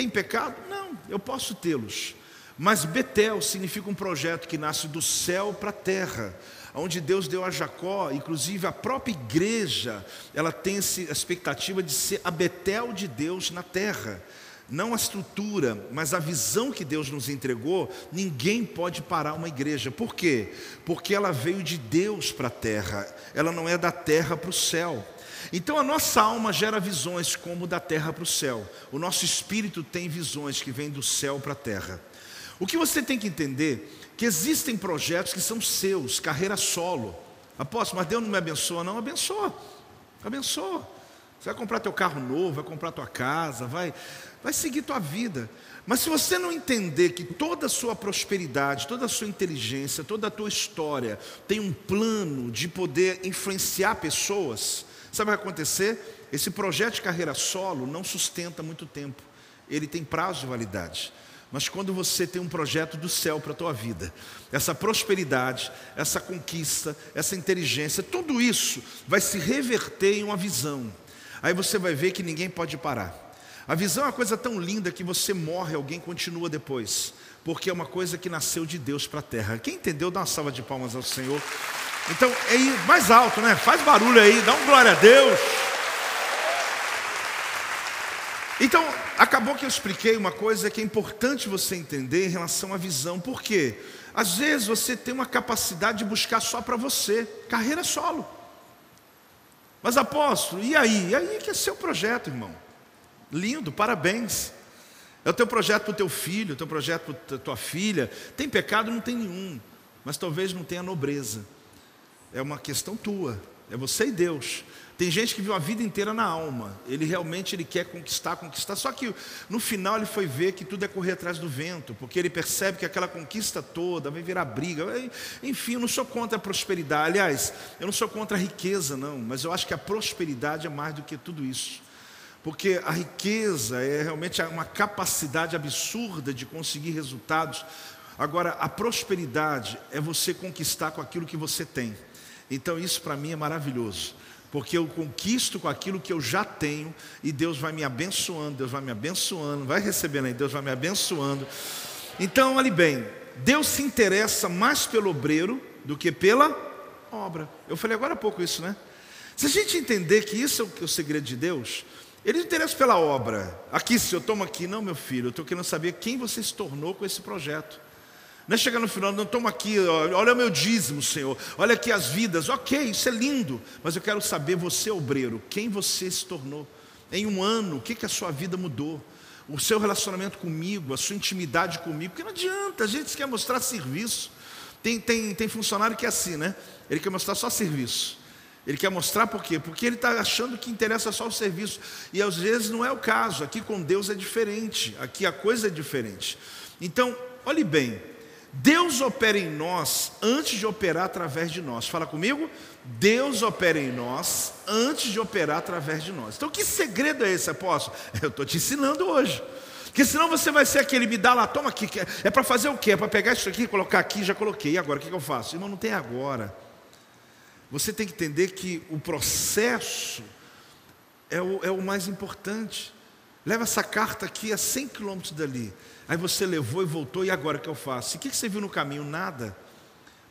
Tem pecado? Não, eu posso tê-los. Mas Betel significa um projeto que nasce do céu para a terra, onde Deus deu a Jacó, inclusive a própria igreja, ela tem essa expectativa de ser a Betel de Deus na terra. Não a estrutura, mas a visão que Deus nos entregou, ninguém pode parar uma igreja. Por quê? Porque ela veio de Deus para a terra, ela não é da terra para o céu. Então a nossa alma gera visões como da terra para o céu. O nosso espírito tem visões que vêm do céu para a terra. O que você tem que entender que existem projetos que são seus, carreira solo. Apóstolo, mas Deus não me abençoa, não abençoa. Abençoa. Você vai comprar teu carro novo, vai comprar tua casa, vai, vai seguir tua vida. Mas se você não entender que toda a sua prosperidade, toda a sua inteligência, toda a tua história tem um plano de poder influenciar pessoas, Sabe o que vai acontecer? Esse projeto de carreira solo não sustenta muito tempo. Ele tem prazo de validade. Mas quando você tem um projeto do céu para a tua vida, essa prosperidade, essa conquista, essa inteligência, tudo isso vai se reverter em uma visão. Aí você vai ver que ninguém pode parar. A visão é uma coisa tão linda que você morre, alguém continua depois, porque é uma coisa que nasceu de Deus para a terra. Quem entendeu, dá uma salva de palmas ao Senhor. Então, é mais alto, né? Faz barulho aí, dá um glória a Deus. Então, acabou que eu expliquei uma coisa que é importante você entender em relação à visão. Por quê? Às vezes você tem uma capacidade de buscar só para você, carreira solo. Mas apóstolo, e aí? E aí que é seu projeto, irmão. Lindo, parabéns. É o teu projeto para o teu filho, o teu projeto para tua filha. Tem pecado? Não tem nenhum. Mas talvez não tenha nobreza é uma questão tua, é você e Deus. Tem gente que viu a vida inteira na alma. Ele realmente ele quer conquistar, conquistar. Só que no final ele foi ver que tudo é correr atrás do vento, porque ele percebe que aquela conquista toda vai virar briga. Enfim, eu não sou contra a prosperidade. Aliás, eu não sou contra a riqueza, não. Mas eu acho que a prosperidade é mais do que tudo isso. Porque a riqueza é realmente uma capacidade absurda de conseguir resultados. Agora, a prosperidade é você conquistar com aquilo que você tem. Então isso para mim é maravilhoso, porque eu conquisto com aquilo que eu já tenho e Deus vai me abençoando, Deus vai me abençoando, vai recebendo aí, Deus vai me abençoando. Então, olhe bem, Deus se interessa mais pelo obreiro do que pela obra. Eu falei agora há pouco isso, né? Se a gente entender que isso é o segredo de Deus, ele não interessa pela obra. Aqui, se eu tomo aqui, não, meu filho, eu estou querendo saber quem você se tornou com esse projeto. Não é chegar no final, não toma aqui, olha o meu dízimo, Senhor, olha aqui as vidas, ok, isso é lindo, mas eu quero saber, você obreiro, quem você se tornou? Em um ano, o que, que a sua vida mudou? O seu relacionamento comigo, a sua intimidade comigo, porque não adianta, a gente quer mostrar serviço. Tem, tem, tem funcionário que é assim, né? Ele quer mostrar só serviço. Ele quer mostrar por quê? Porque ele está achando que interessa só o serviço. E às vezes não é o caso. Aqui com Deus é diferente. Aqui a coisa é diferente. Então, olhe bem. Deus opera em nós antes de operar através de nós. Fala comigo? Deus opera em nós antes de operar através de nós. Então, que segredo é esse, apóstolo? [laughs] Eu estou te ensinando hoje. Porque senão você vai ser aquele, me dá lá, toma aqui. É para fazer o quê? É para pegar isso aqui, colocar aqui, já coloquei. E agora, o que, eu faço? Irmão, não tem agora. Você tem que entender que o processo é o, é o mais importante. Leva essa carta aqui a 100 quilômetros dali. Aí você levou e voltou, e agora o que eu faço? O que você viu no caminho? Nada.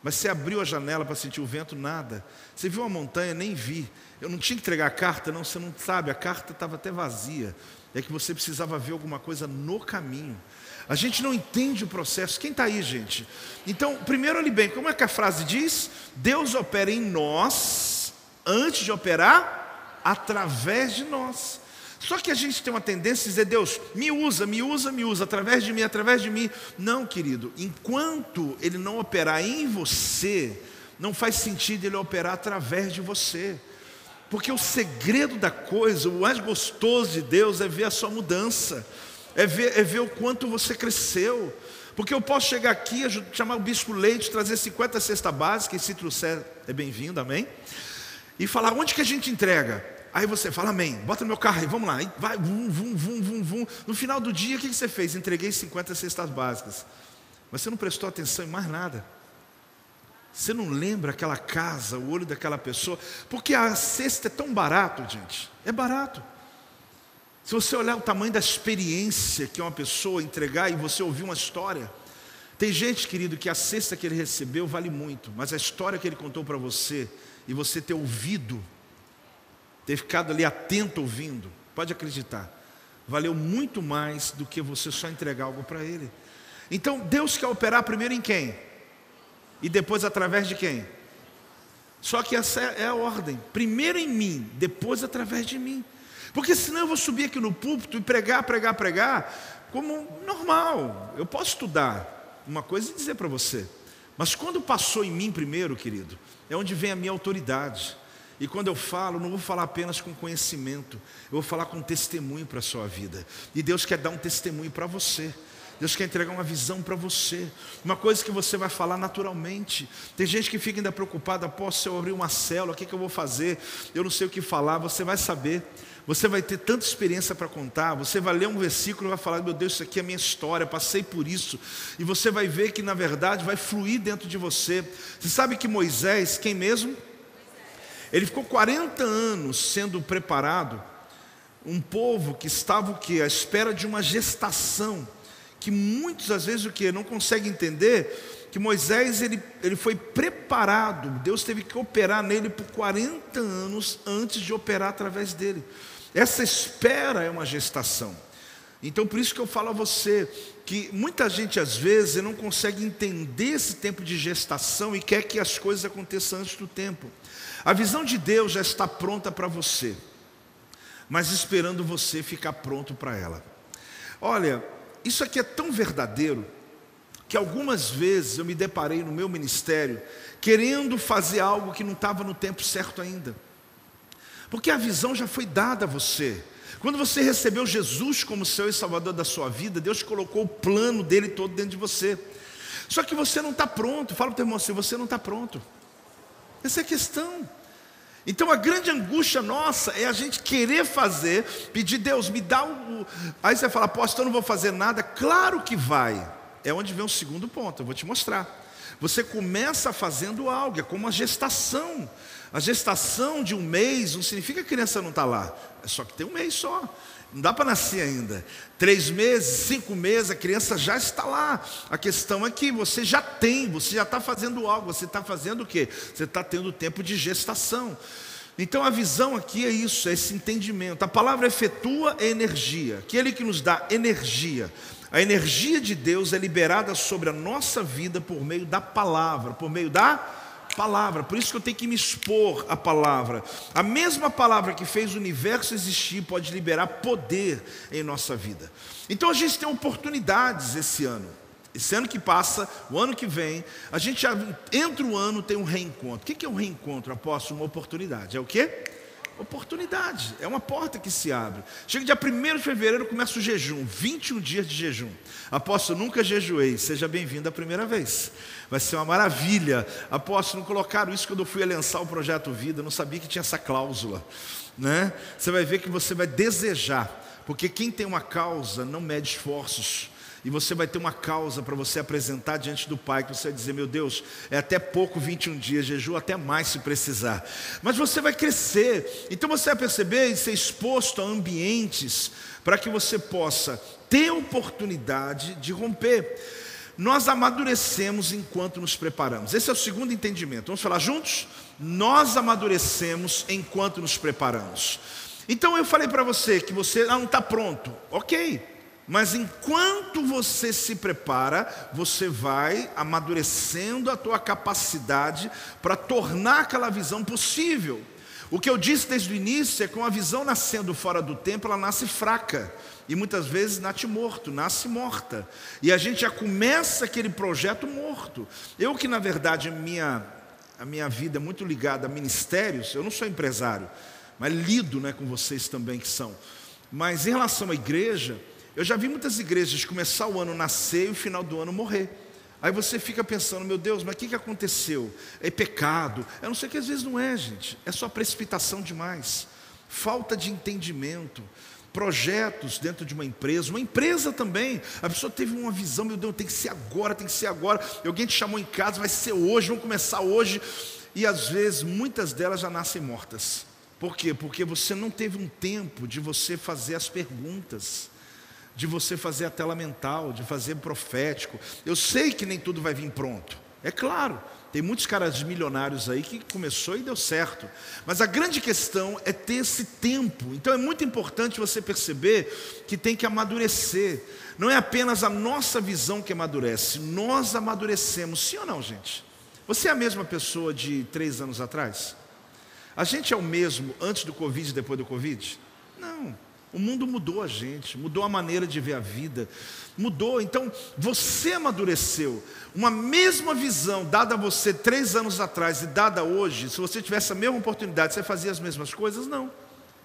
Mas você abriu a janela para sentir o vento? Nada. Você viu a montanha? Nem vi. Eu não tinha que entregar a carta? Não, você não sabe, a carta estava até vazia. É que você precisava ver alguma coisa no caminho. A gente não entende o processo. Quem está aí, gente? Então, primeiro olhe bem, como é que a frase diz? Deus opera em nós antes de operar através de nós. Só que a gente tem uma tendência a dizer, Deus, me usa, me usa, me usa, através de mim, através de mim. Não, querido, enquanto Ele não operar em você, não faz sentido Ele operar através de você. Porque o segredo da coisa, o mais gostoso de Deus é ver a sua mudança, é ver, é ver o quanto você cresceu. Porque eu posso chegar aqui, chamar o bispo Leite, trazer 50 cesta básica, e se trouxer é bem-vindo, amém? E falar, onde que a gente entrega? Aí você fala, amém, bota no meu carro aí, vamos lá. E vai, vum, vum, vum, vum, vum. No final do dia, o que você fez? Entreguei 50 cestas básicas. Mas você não prestou atenção em mais nada. Você não lembra aquela casa, o olho daquela pessoa, porque a cesta é tão barato, gente. É barato. Se você olhar o tamanho da experiência que uma pessoa entregar e você ouvir uma história, tem gente, querido, que a cesta que ele recebeu vale muito, mas a história que ele contou para você e você ter ouvido ter ficado ali atento ouvindo, pode acreditar, valeu muito mais do que você só entregar algo para Ele. Então Deus quer operar primeiro em quem? E depois através de quem? Só que essa é a ordem: primeiro em mim, depois através de mim. Porque senão eu vou subir aqui no púlpito e pregar, pregar, pregar, como normal. Eu posso estudar uma coisa e dizer para você. Mas quando passou em mim primeiro, querido, é onde vem a minha autoridade. E quando eu falo, não vou falar apenas com conhecimento, eu vou falar com testemunho para a sua vida. E Deus quer dar um testemunho para você. Deus quer entregar uma visão para você, uma coisa que você vai falar naturalmente. Tem gente que fica ainda preocupada, posso eu abrir uma célula, o que, que eu vou fazer? Eu não sei o que falar, você vai saber. Você vai ter tanta experiência para contar, você vai ler um versículo e vai falar: Meu Deus, isso aqui é minha história, passei por isso. E você vai ver que na verdade vai fluir dentro de você. Você sabe que Moisés, quem mesmo? Ele ficou 40 anos sendo preparado, um povo que estava o quê? À espera de uma gestação, que muitas às vezes o que não consegue entender, que Moisés ele, ele foi preparado, Deus teve que operar nele por 40 anos antes de operar através dele. Essa espera é uma gestação. Então por isso que eu falo a você que muita gente às vezes não consegue entender esse tempo de gestação e quer que as coisas aconteçam antes do tempo. A visão de Deus já está pronta para você, mas esperando você ficar pronto para ela. Olha, isso aqui é tão verdadeiro que algumas vezes eu me deparei no meu ministério querendo fazer algo que não estava no tempo certo ainda. Porque a visão já foi dada a você. Quando você recebeu Jesus como seu e salvador da sua vida, Deus colocou o plano dele todo dentro de você. Só que você não está pronto. Fala para o teu irmão assim: você não está pronto. Essa é a questão. Então a grande angústia nossa é a gente querer fazer, pedir Deus, me dá o. Aí você fala, apóstolo, eu não vou fazer nada. Claro que vai. É onde vem o segundo ponto, eu vou te mostrar. Você começa fazendo algo, é como a gestação. A gestação de um mês não significa que a criança não está lá, é só que tem um mês só. Não dá para nascer ainda. Três meses, cinco meses, a criança já está lá. A questão é que você já tem, você já está fazendo algo. Você está fazendo o quê? Você está tendo tempo de gestação. Então a visão aqui é isso, é esse entendimento. A palavra efetua é energia. Aquele que nos dá energia. A energia de Deus é liberada sobre a nossa vida por meio da palavra, por meio da palavra, por isso que eu tenho que me expor à palavra. A mesma palavra que fez o universo existir pode liberar poder em nossa vida. Então a gente tem oportunidades esse ano. Esse ano que passa, o ano que vem, a gente entra o ano, tem um reencontro. O que é um reencontro? Apóstolo, uma oportunidade. É o quê? Oportunidade, é uma porta que se abre. Chega dia 1 de fevereiro, começa o jejum, 21 dias de jejum. Apóstolo, nunca jejuei, seja bem-vindo a primeira vez. Vai ser uma maravilha. Apóstolo, não colocaram isso quando eu fui a lançar o projeto Vida, não sabia que tinha essa cláusula. Né? Você vai ver que você vai desejar, porque quem tem uma causa não mede esforços e você vai ter uma causa para você apresentar diante do Pai, que você vai dizer: Meu Deus, é até pouco 21 dias, jejum até mais se precisar. Mas você vai crescer, então você vai perceber e ser exposto a ambientes para que você possa ter oportunidade de romper. Nós amadurecemos enquanto nos preparamos. Esse é o segundo entendimento. Vamos falar juntos? Nós amadurecemos enquanto nos preparamos. Então eu falei para você que você não está pronto. Ok, mas enquanto você se prepara, você vai amadurecendo a tua capacidade para tornar aquela visão possível. O que eu disse desde o início é que uma visão nascendo fora do tempo, ela nasce fraca. E muitas vezes nasce morto, nasce morta. E a gente já começa aquele projeto morto. Eu que na verdade a minha, a minha vida é muito ligada a ministérios, eu não sou empresário, mas lido né, com vocês também que são. Mas em relação à igreja, eu já vi muitas igrejas começar o ano nascer e o final do ano morrer. Aí você fica pensando, meu Deus, mas o que, que aconteceu? É pecado? Eu não sei que às vezes não é, gente. É só precipitação demais, falta de entendimento, projetos dentro de uma empresa, uma empresa também. A pessoa teve uma visão, meu Deus, tem que ser agora, tem que ser agora. Alguém te chamou em casa, vai ser hoje, vamos começar hoje. E às vezes muitas delas já nascem mortas. Por quê? Porque você não teve um tempo de você fazer as perguntas de você fazer a tela mental, de fazer profético. Eu sei que nem tudo vai vir pronto. É claro, tem muitos caras milionários aí que começou e deu certo. Mas a grande questão é ter esse tempo. Então é muito importante você perceber que tem que amadurecer. Não é apenas a nossa visão que amadurece, nós amadurecemos. Sim ou não, gente? Você é a mesma pessoa de três anos atrás? A gente é o mesmo antes do Covid e depois do Covid? Não. O mundo mudou a gente, mudou a maneira de ver a vida, mudou. Então, você amadureceu. Uma mesma visão dada a você três anos atrás e dada hoje, se você tivesse a mesma oportunidade, você fazia as mesmas coisas? Não.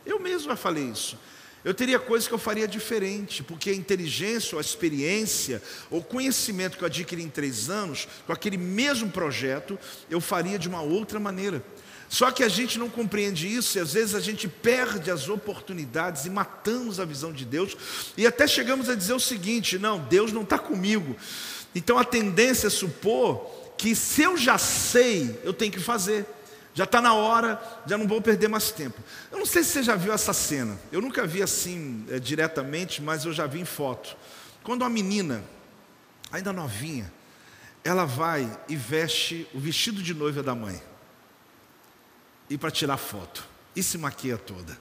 Eu mesmo já falei isso. Eu teria coisas que eu faria diferente, porque a inteligência, ou a experiência, ou conhecimento que eu adquiri em três anos, com aquele mesmo projeto, eu faria de uma outra maneira. Só que a gente não compreende isso e às vezes a gente perde as oportunidades e matamos a visão de Deus e até chegamos a dizer o seguinte: não, Deus não está comigo. Então a tendência é supor que se eu já sei, eu tenho que fazer. Já está na hora, já não vou perder mais tempo. Eu não sei se você já viu essa cena. Eu nunca vi assim é, diretamente, mas eu já vi em foto. Quando uma menina, ainda novinha, ela vai e veste o vestido de noiva da mãe e para tirar foto. E se maquia toda.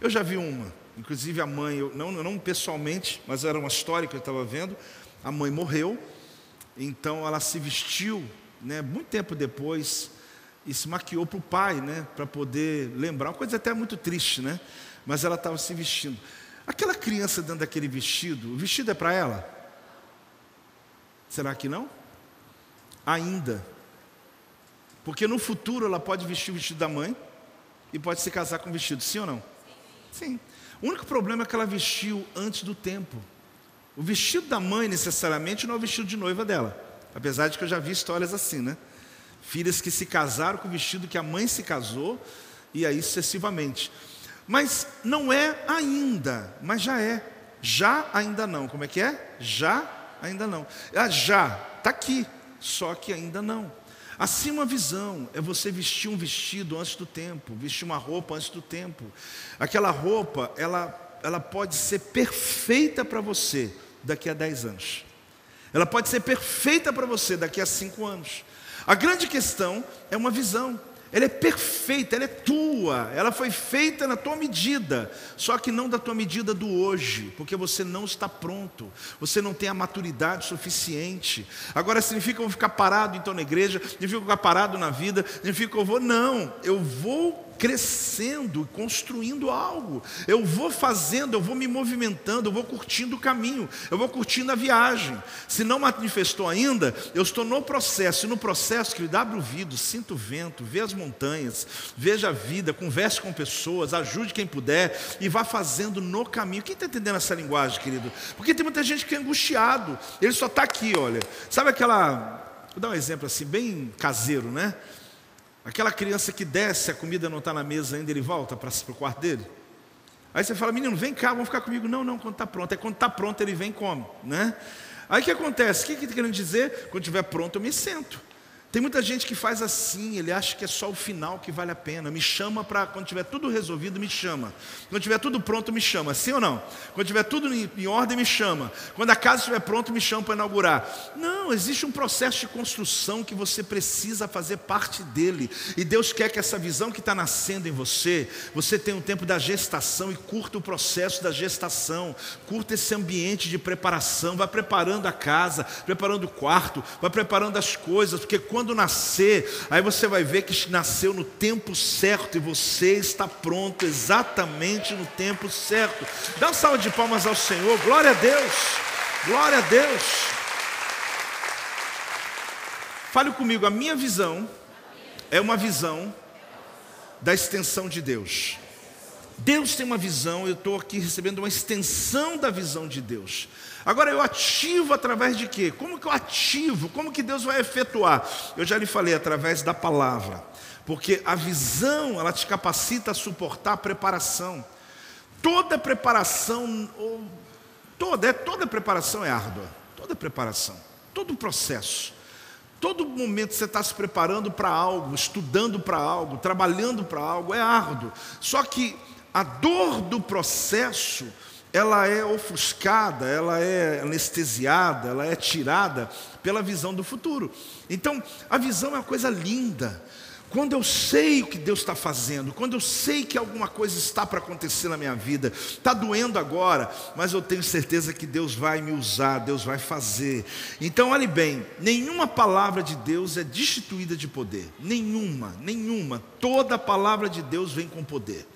Eu já vi uma, inclusive a mãe, eu, não, não pessoalmente, mas era uma história que eu estava vendo. A mãe morreu, então ela se vestiu, né, muito tempo depois, e se maquiou para o pai, né, para poder lembrar. Uma coisa até muito triste, né? Mas ela estava se vestindo. Aquela criança dentro daquele vestido, o vestido é para ela? Será que não? Ainda. Porque no futuro ela pode vestir o vestido da mãe e pode se casar com o vestido, sim ou não? Sim. O único problema é que ela vestiu antes do tempo. O vestido da mãe, necessariamente, não é o vestido de noiva dela. Apesar de que eu já vi histórias assim, né? Filhas que se casaram com o vestido que a mãe se casou, e aí sucessivamente. Mas não é ainda, mas já é. Já ainda não. Como é que é? Já ainda não. Ah, já, está aqui, só que ainda não. Assim, uma visão é você vestir um vestido antes do tempo, vestir uma roupa antes do tempo. Aquela roupa, ela, ela pode ser perfeita para você daqui a 10 anos. Ela pode ser perfeita para você daqui a 5 anos. A grande questão é uma visão. Ela é perfeita, ela é tua, ela foi feita na tua medida, só que não da tua medida do hoje, porque você não está pronto, você não tem a maturidade suficiente. Agora significa eu vou ficar parado então na igreja, significa eu ficar parado na vida, significa eu vou, não, eu vou crescendo, construindo algo. Eu vou fazendo, eu vou me movimentando, eu vou curtindo o caminho, eu vou curtindo a viagem. Se não manifestou ainda, eu estou no processo. E no processo, que dá o ouvido, sinta o vento, vê as montanhas, veja a vida, converse com pessoas, ajude quem puder e vá fazendo no caminho. Quem está entendendo essa linguagem, querido? Porque tem muita gente que é angustiado, ele só está aqui, olha. Sabe aquela. Vou dar um exemplo assim, bem caseiro, né? Aquela criança que desce, a comida não está na mesa ainda, ele volta para o quarto dele. Aí você fala, menino, vem cá, vamos ficar comigo. Não, não, quando está pronto. É quando está pronto, ele vem e come. Né? Aí o que acontece? O que está querendo dizer? Quando estiver pronto, eu me sento. Tem muita gente que faz assim, ele acha que é só o final que vale a pena. Me chama para, quando tiver tudo resolvido, me chama. Quando tiver tudo pronto, me chama. Sim ou não? Quando tiver tudo em ordem, me chama. Quando a casa estiver pronta, me chama para inaugurar. Não, existe um processo de construção que você precisa fazer parte dele. E Deus quer que essa visão que está nascendo em você, você tenha um tempo da gestação e curta o processo da gestação. Curta esse ambiente de preparação. Vai preparando a casa, preparando o quarto, vai preparando as coisas, porque quando quando nascer, aí você vai ver que nasceu no tempo certo e você está pronto exatamente no tempo certo. Dá uma salva de palmas ao Senhor, glória a Deus, glória a Deus. Fale comigo, a minha visão é uma visão da extensão de Deus. Deus tem uma visão, eu estou aqui recebendo uma extensão da visão de Deus. Agora eu ativo através de quê? Como que eu ativo? Como que Deus vai efetuar? Eu já lhe falei, através da palavra. Porque a visão, ela te capacita a suportar a preparação. Toda preparação, toda, é, toda preparação é árdua. Toda preparação, todo processo. Todo momento você está se preparando para algo, estudando para algo, trabalhando para algo, é árduo. Só que a dor do processo ela é ofuscada, ela é anestesiada, ela é tirada pela visão do futuro. Então, a visão é uma coisa linda. Quando eu sei o que Deus está fazendo, quando eu sei que alguma coisa está para acontecer na minha vida, está doendo agora, mas eu tenho certeza que Deus vai me usar, Deus vai fazer. Então, olhe bem: nenhuma palavra de Deus é destituída de poder, nenhuma, nenhuma. Toda palavra de Deus vem com poder.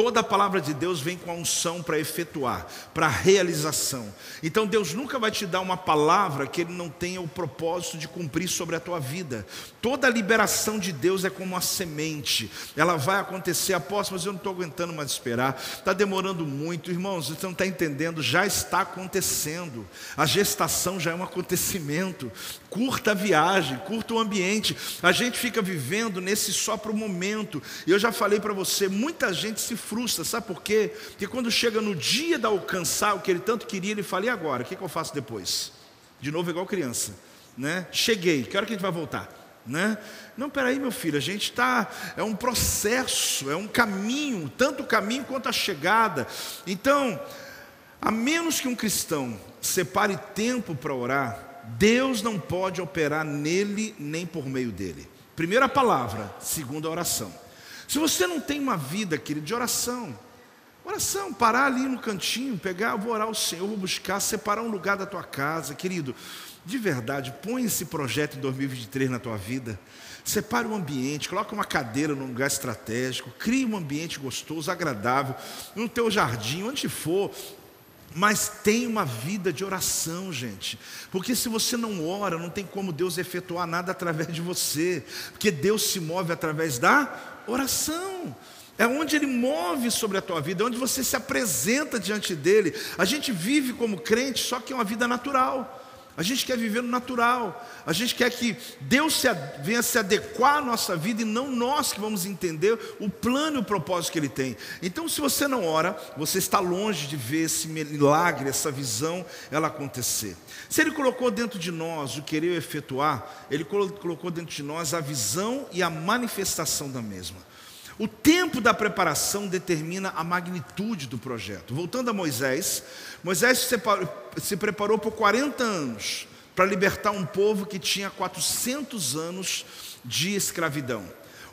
Toda a palavra de Deus vem com a unção para efetuar, para realização. Então Deus nunca vai te dar uma palavra que Ele não tenha o propósito de cumprir sobre a tua vida. Toda a liberação de Deus é como uma semente, ela vai acontecer. Apóstolo, mas eu não estou aguentando mais esperar, está demorando muito. Irmãos, você não está entendendo, já está acontecendo. A gestação já é um acontecimento. Curta a viagem, curta o ambiente. A gente fica vivendo nesse só para o momento. E eu já falei para você, muita gente se frustra, sabe por quê? Porque quando chega no dia de alcançar o que ele tanto queria, ele fala: e agora? O que, que eu faço depois? De novo, igual criança, né? Cheguei, que hora que a gente vai voltar? Né? Não, peraí, meu filho, a gente está. É um processo, é um caminho, tanto o caminho quanto a chegada. Então, a menos que um cristão separe tempo para orar, Deus não pode operar nele nem por meio dele. Primeira palavra, segunda oração. Se você não tem uma vida, querido, de oração, oração, parar ali no cantinho, pegar, vou orar ao Senhor, vou buscar, separar um lugar da tua casa, querido, de verdade, põe esse projeto em 2023 na tua vida. Separe um ambiente, coloque uma cadeira num lugar estratégico, crie um ambiente gostoso, agradável, no teu jardim, onde for, mas tem uma vida de oração, gente. Porque se você não ora, não tem como Deus efetuar nada através de você. Porque Deus se move através da Oração. É onde ele move sobre a tua vida, é onde você se apresenta diante dele. A gente vive como crente, só que é uma vida natural. A gente quer viver no natural. A gente quer que Deus se, venha se adequar à nossa vida e não nós que vamos entender o plano e o propósito que Ele tem. Então, se você não ora, você está longe de ver esse milagre, essa visão, ela acontecer. Se Ele colocou dentro de nós o querer efetuar, Ele colocou dentro de nós a visão e a manifestação da mesma. O tempo da preparação determina a magnitude do projeto. Voltando a Moisés, Moisés se, se preparou por 40 anos para libertar um povo que tinha 400 anos de escravidão.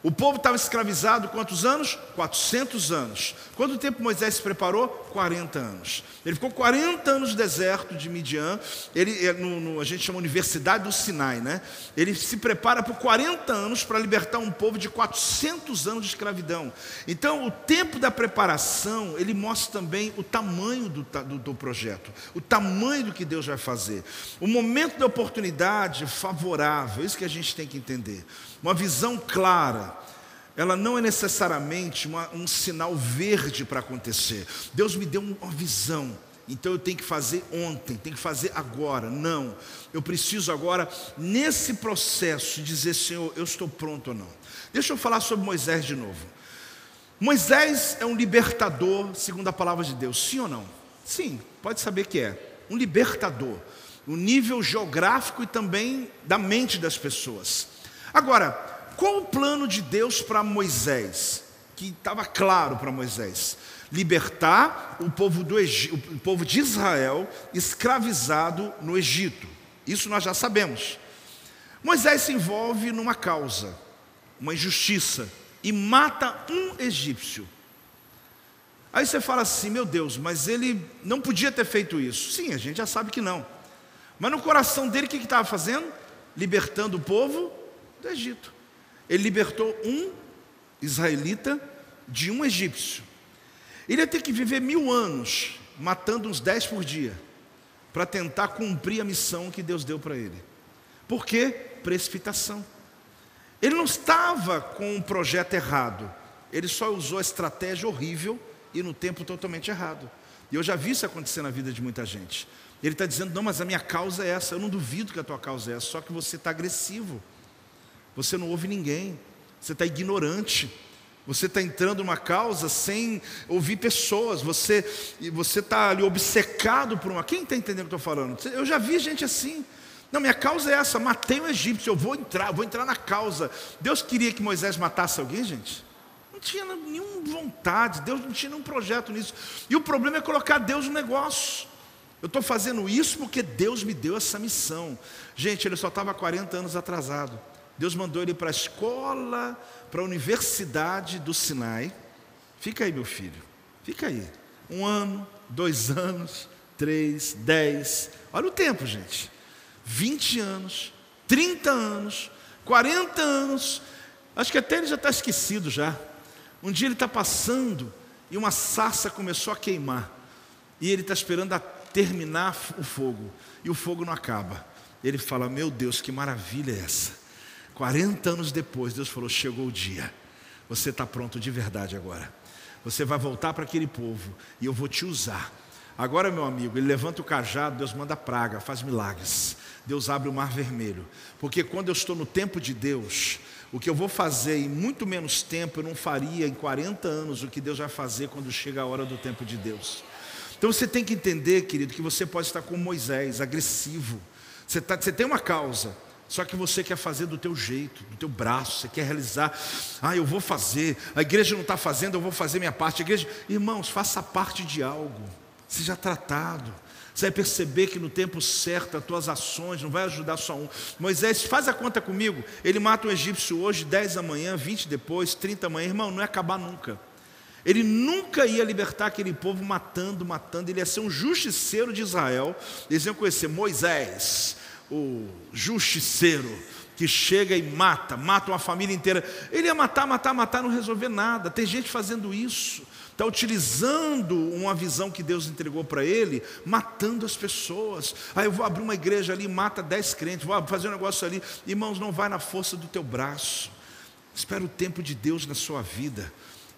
O povo estava escravizado quantos anos? 400 anos. Quanto tempo Moisés se preparou? 40 anos. Ele ficou 40 anos no deserto de Midian. Ele, é, no, no, a gente chama Universidade do Sinai, né? Ele se prepara por 40 anos para libertar um povo de 400 anos de escravidão. Então, o tempo da preparação, ele mostra também o tamanho do, do, do projeto, o tamanho do que Deus vai fazer. O momento da oportunidade favorável, isso que a gente tem que entender. Uma visão clara, ela não é necessariamente uma, um sinal verde para acontecer. Deus me deu uma visão, então eu tenho que fazer ontem, tenho que fazer agora. Não, eu preciso agora, nesse processo, dizer: Senhor, eu estou pronto ou não. Deixa eu falar sobre Moisés de novo. Moisés é um libertador, segundo a palavra de Deus, sim ou não? Sim, pode saber que é. Um libertador, no nível geográfico e também da mente das pessoas. Agora, qual o plano de Deus para Moisés? Que estava claro para Moisés: libertar o povo, do o povo de Israel escravizado no Egito. Isso nós já sabemos. Moisés se envolve numa causa, uma injustiça, e mata um egípcio. Aí você fala assim: meu Deus, mas ele não podia ter feito isso. Sim, a gente já sabe que não. Mas no coração dele, o que estava fazendo? Libertando o povo do Egito. Ele libertou um israelita de um egípcio. Ele ia ter que viver mil anos, matando uns dez por dia, para tentar cumprir a missão que Deus deu para ele. Por quê? Precipitação. Ele não estava com um projeto errado, ele só usou a estratégia horrível e no tempo totalmente errado. E eu já vi isso acontecer na vida de muita gente. Ele está dizendo: não, mas a minha causa é essa. Eu não duvido que a tua causa é essa, só que você está agressivo. Você não ouve ninguém, você está ignorante. Você está entrando numa causa sem ouvir pessoas, você você está ali obcecado por uma. Quem está entendendo o que eu estou falando? Eu já vi gente assim. Não, minha causa é essa, matei um egípcio, eu vou entrar, vou entrar na causa. Deus queria que Moisés matasse alguém, gente? Não tinha nenhuma vontade, Deus não tinha nenhum projeto nisso. E o problema é colocar Deus no negócio. Eu estou fazendo isso porque Deus me deu essa missão. Gente, ele só estava 40 anos atrasado. Deus mandou ele para a escola, para a universidade do Sinai. Fica aí, meu filho, fica aí. Um ano, dois anos, três, dez. Olha o tempo, gente. 20 anos, 30 anos, 40 anos. Acho que até ele já está esquecido já. Um dia ele está passando e uma sarça começou a queimar. E ele está esperando a terminar o fogo. E o fogo não acaba. Ele fala: Meu Deus, que maravilha é essa? 40 anos depois, Deus falou: chegou o dia, você está pronto de verdade agora. Você vai voltar para aquele povo e eu vou te usar. Agora, meu amigo, ele levanta o cajado, Deus manda praga, faz milagres. Deus abre o mar vermelho. Porque quando eu estou no tempo de Deus, o que eu vou fazer em muito menos tempo, eu não faria em 40 anos o que Deus vai fazer quando chega a hora do tempo de Deus. Então você tem que entender, querido, que você pode estar como Moisés, agressivo. Você, tá, você tem uma causa, só que você quer fazer do teu jeito, do teu braço, você quer realizar. Ah, eu vou fazer. A igreja não está fazendo, eu vou fazer minha parte. A igreja, irmãos, faça parte de algo. Seja tratado. Você vai perceber que no tempo certo as tuas ações não vai ajudar só um. Moisés, faz a conta comigo. Ele mata um egípcio hoje, 10 amanhã, 20 depois, 30 amanhã. Irmão, não ia acabar nunca. Ele nunca ia libertar aquele povo matando, matando. Ele ia ser um justiceiro de Israel. Eles iam conhecer Moisés o justiceiro que chega e mata, mata uma família inteira. Ele ia matar, matar, matar, não resolver nada. Tem gente fazendo isso, está utilizando uma visão que Deus entregou para ele, matando as pessoas. Aí eu vou abrir uma igreja ali, mata dez crentes, vou fazer um negócio ali. Irmãos, não vai na força do teu braço. Espera o tempo de Deus na sua vida.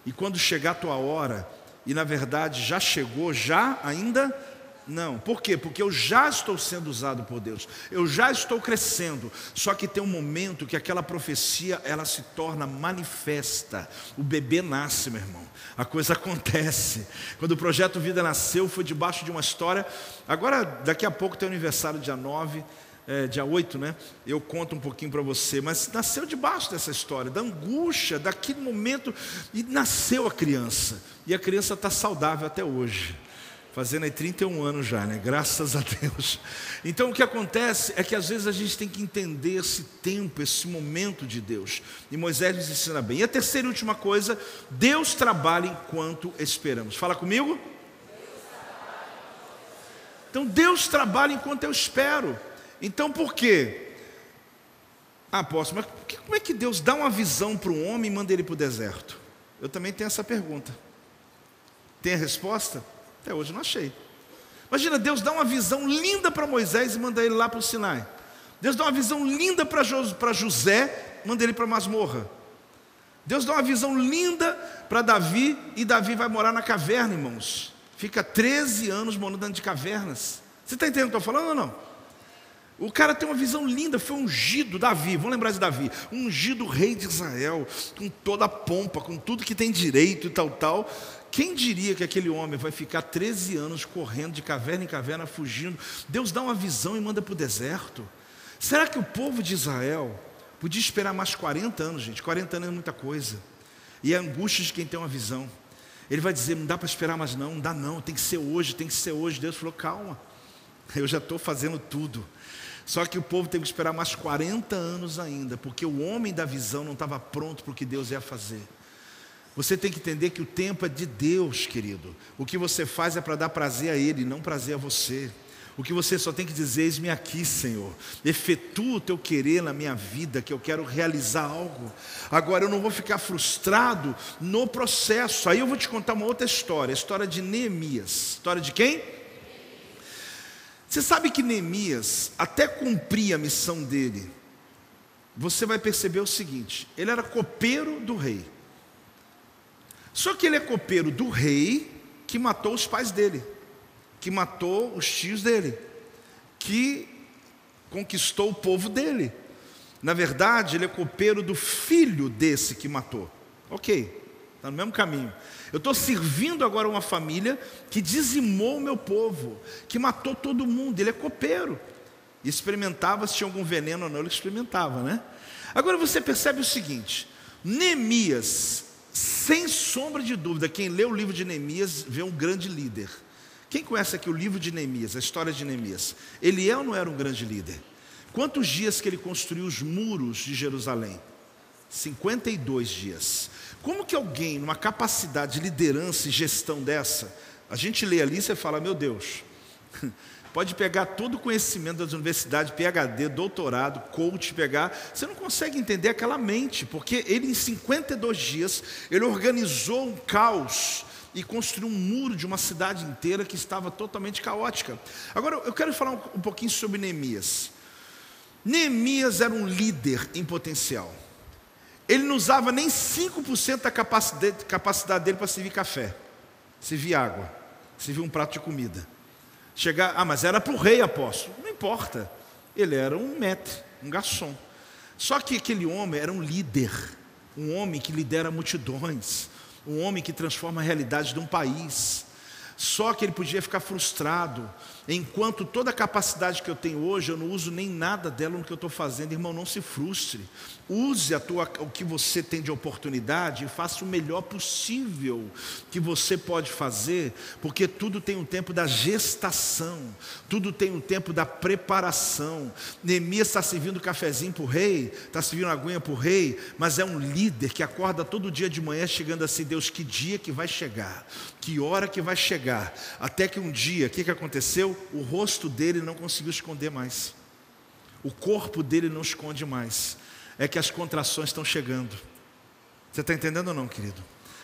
E quando chegar a tua hora, e na verdade já chegou, já ainda não, por quê? Porque eu já estou sendo usado por Deus, eu já estou crescendo. Só que tem um momento que aquela profecia ela se torna manifesta. O bebê nasce, meu irmão. A coisa [laughs] acontece. Quando o projeto Vida nasceu, foi debaixo de uma história. Agora, daqui a pouco tem o aniversário dia 9. É, dia 8, né? Eu conto um pouquinho para você, mas nasceu debaixo dessa história, da angústia, daquele momento, e nasceu a criança, e a criança está saudável até hoje. Fazendo aí 31 anos já, né? Graças a Deus. Então o que acontece é que às vezes a gente tem que entender esse tempo, esse momento de Deus. E Moisés nos ensina bem. E a terceira e última coisa, Deus trabalha enquanto esperamos. Fala comigo. Então Deus trabalha enquanto eu espero. Então por quê? Ah, mas como é que Deus dá uma visão para um homem e manda ele para o deserto? Eu também tenho essa pergunta. Tem a resposta? Até hoje não achei. Imagina, Deus dá uma visão linda para Moisés e manda ele lá para o Sinai. Deus dá uma visão linda para José, manda ele para a masmorra. Deus dá uma visão linda para Davi e Davi vai morar na caverna, irmãos. Fica 13 anos morando dentro de cavernas. Você está entendendo o que eu estou falando ou não? O cara tem uma visão linda, foi ungido, Davi, vamos lembrar de Davi, ungido rei de Israel, com toda a pompa, com tudo que tem direito e tal, tal. Quem diria que aquele homem vai ficar 13 anos correndo de caverna em caverna, fugindo? Deus dá uma visão e manda para o deserto. Será que o povo de Israel podia esperar mais 40 anos, gente? 40 anos é muita coisa. E é a angústia de quem tem uma visão. Ele vai dizer: não dá para esperar mais, não, não dá, não, tem que ser hoje, tem que ser hoje. Deus falou: calma, eu já estou fazendo tudo. Só que o povo teve que esperar mais 40 anos ainda, porque o homem da visão não estava pronto para o que Deus ia fazer. Você tem que entender que o tempo é de Deus, querido. O que você faz é para dar prazer a Ele, não prazer a você. O que você só tem que dizer, eis-me aqui, Senhor. Efetua o teu querer na minha vida, que eu quero realizar algo. Agora eu não vou ficar frustrado no processo. Aí eu vou te contar uma outra história, a história de Neemias. História de quem? Você sabe que Neemias, até cumprir a missão dele, você vai perceber o seguinte: ele era copeiro do rei. Só que ele é copeiro do rei que matou os pais dele, que matou os tios dele, que conquistou o povo dele. Na verdade, ele é copeiro do filho desse que matou. Ok, está no mesmo caminho. Eu estou servindo agora uma família que dizimou o meu povo, que matou todo mundo. Ele é copeiro. E experimentava se tinha algum veneno ou não, ele experimentava, né? Agora você percebe o seguinte: Neemias sem sombra de dúvida, quem lê o livro de Neemias vê um grande líder. Quem conhece aqui o livro de Neemias, a história de Neemias? Ele é ou não era um grande líder? Quantos dias que ele construiu os muros de Jerusalém? 52 dias. Como que alguém, numa capacidade de liderança e gestão dessa, a gente lê ali e você fala, meu Deus, Pode pegar todo o conhecimento das universidades, PhD, doutorado, coach, pegar. Você não consegue entender aquela mente, porque ele em 52 dias, ele organizou um caos e construiu um muro de uma cidade inteira que estava totalmente caótica. Agora, eu quero falar um, pouquinho sobre Neemias. Neemias era um líder em potencial. Ele não usava nem 5% da capacidade dele para servir café, servir água, servir um prato de comida. Chegar, ah, mas era para o rei apóstolo. Não importa. Ele era um maître, um garçom. Só que aquele homem era um líder, um homem que lidera multidões, um homem que transforma a realidade de um país. Só que ele podia ficar frustrado, enquanto toda a capacidade que eu tenho hoje, eu não uso nem nada dela no que eu estou fazendo. Irmão, não se frustre. Use a tua, o que você tem de oportunidade e faça o melhor possível que você pode fazer, porque tudo tem um tempo da gestação, tudo tem um tempo da preparação. Neemias está servindo cafezinho para o rei, está servindo aguinha para o rei, mas é um líder que acorda todo dia de manhã chegando assim: Deus, que dia que vai chegar, que hora que vai chegar, até que um dia, o que, que aconteceu? O rosto dele não conseguiu esconder mais, o corpo dele não esconde mais é que as contrações estão chegando. Você está entendendo ou não, querido?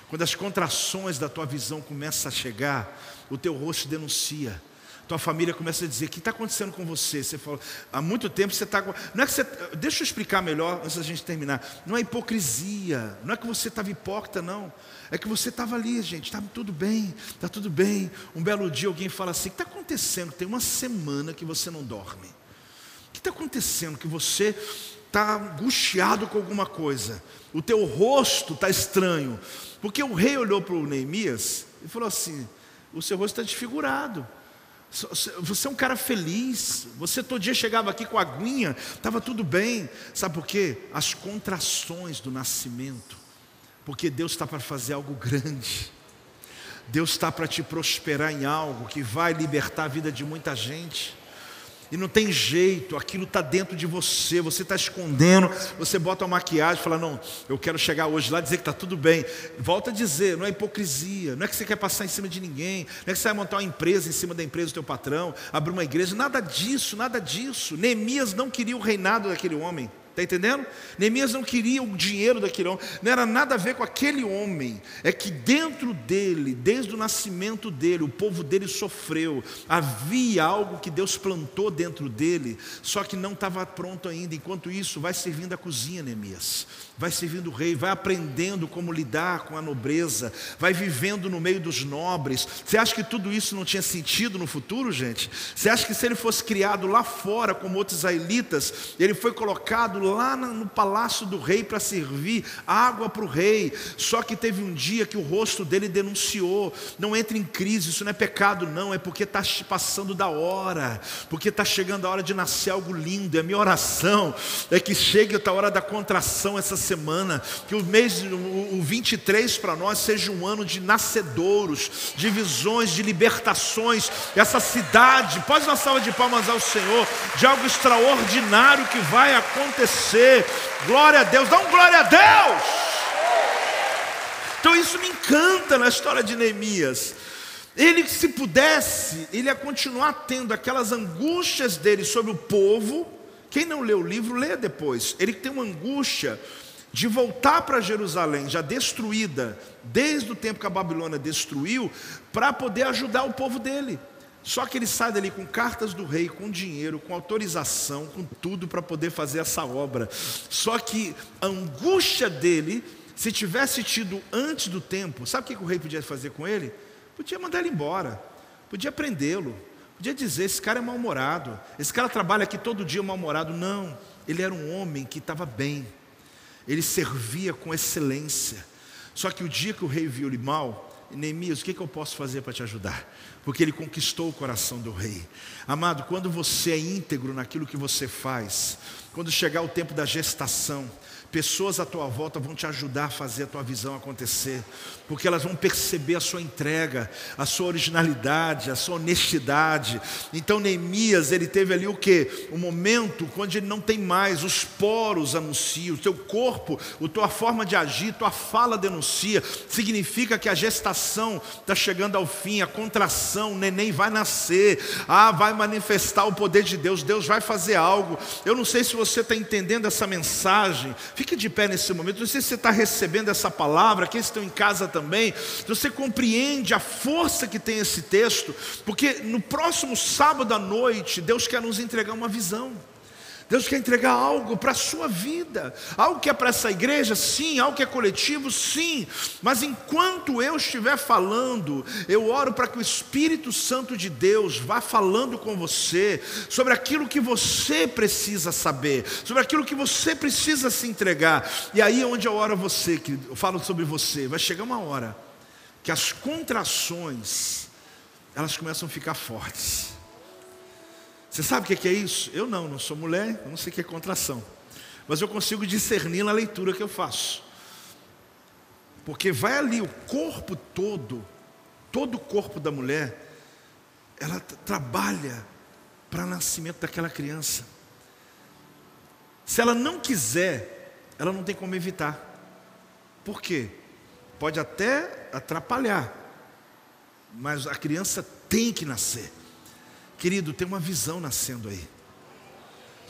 Quando as contrações da tua visão começam a chegar, o teu rosto denuncia. Tua família começa a dizer: o que está acontecendo com você? Você fala, há muito tempo você está. Não é que você. Deixa eu explicar melhor antes da gente terminar. Não é hipocrisia, não é que você estava hipócrita, não. É que você estava ali, gente, estava tudo bem, está tudo bem. Um belo dia alguém fala assim: o que está acontecendo? Tem uma semana que você não dorme. O que está acontecendo? Que você está angustiado com alguma coisa, o teu rosto está estranho, porque o rei olhou para o Neemias e falou assim: o seu rosto está desfigurado. Você é um cara feliz. Você todo dia chegava aqui com a aguinha, estava tudo bem. Sabe por quê? As contrações do nascimento. Porque Deus está para fazer algo grande. Deus está para te prosperar em algo que vai libertar a vida de muita gente. E não tem jeito, aquilo está dentro de você, você está escondendo, você bota uma maquiagem fala, não, eu quero chegar hoje lá e dizer que está tudo bem. Volta a dizer, não é hipocrisia, não é que você quer passar em cima de ninguém, não é que você vai montar uma empresa em cima da empresa do teu patrão, abrir uma igreja, nada disso, nada disso. Neemias não queria o reinado daquele homem. Está entendendo? Neemias não queria o dinheiro daquele homem, não era nada a ver com aquele homem, é que dentro dele, desde o nascimento dele, o povo dele sofreu, havia algo que Deus plantou dentro dele, só que não estava pronto ainda. Enquanto isso, vai servindo a cozinha, Neemias, vai servindo o rei, vai aprendendo como lidar com a nobreza, vai vivendo no meio dos nobres. Você acha que tudo isso não tinha sentido no futuro, gente? Você acha que se ele fosse criado lá fora, como outros israelitas, ele foi colocado lá no palácio do rei para servir água para o rei. Só que teve um dia que o rosto dele denunciou: não entre em crise, isso não é pecado, não, é porque está passando da hora, porque está chegando a hora de nascer algo lindo. É a minha oração é que chegue a hora da contração essa semana, que o mês, o 23 para nós seja um ano de nascedouros, de visões, de libertações. Essa cidade, pode dar salva de palmas ao Senhor, de algo extraordinário que vai acontecer acontecer. Glória a Deus, dá um glória a Deus. Então isso me encanta na história de Neemias. Ele, se pudesse, ele ia continuar tendo aquelas angústias dele sobre o povo. Quem não lê o livro, lê depois. Ele tem uma angústia de voltar para Jerusalém, já destruída, desde o tempo que a Babilônia destruiu, para poder ajudar o povo dele. Só que ele sai dali com cartas do rei, com dinheiro, com autorização, com tudo para poder fazer essa obra. Só que a angústia dele, se tivesse tido antes do tempo, sabe o que o rei podia fazer com ele? Podia mandar ele embora, podia prendê-lo, podia dizer: esse cara é mal-humorado, esse cara trabalha aqui todo dia mal-humorado. Não, ele era um homem que estava bem, ele servia com excelência. Só que o dia que o rei viu ele mal, Neemias, o que, que eu posso fazer para te ajudar? Porque ele conquistou o coração do rei. Amado, quando você é íntegro naquilo que você faz, quando chegar o tempo da gestação, Pessoas à tua volta vão te ajudar a fazer a tua visão acontecer, porque elas vão perceber a sua entrega, a sua originalidade, a sua honestidade. Então Neemias, ele teve ali o que? O momento onde ele não tem mais, os poros anunciam, o teu corpo, a tua forma de agir, tua fala denuncia. Significa que a gestação está chegando ao fim, a contração, o neném vai nascer, ah, vai manifestar o poder de Deus, Deus vai fazer algo. Eu não sei se você está entendendo essa mensagem. Fique de pé nesse momento. Não sei se você está recebendo essa palavra, aqueles que estão em casa também. Você compreende a força que tem esse texto, porque no próximo sábado à noite, Deus quer nos entregar uma visão. Deus quer entregar algo para a sua vida, algo que é para essa igreja, sim, algo que é coletivo, sim, mas enquanto eu estiver falando, eu oro para que o Espírito Santo de Deus vá falando com você sobre aquilo que você precisa saber, sobre aquilo que você precisa se entregar, e aí é onde eu oro a você, que eu falo sobre você, vai chegar uma hora que as contrações elas começam a ficar fortes. Você sabe o que é isso? Eu não, não sou mulher, não sei o que é contração. Mas eu consigo discernir na leitura que eu faço. Porque vai ali o corpo todo, todo o corpo da mulher, ela trabalha para o nascimento daquela criança. Se ela não quiser, ela não tem como evitar. Por quê? Pode até atrapalhar, mas a criança tem que nascer. Querido, tem uma visão nascendo aí.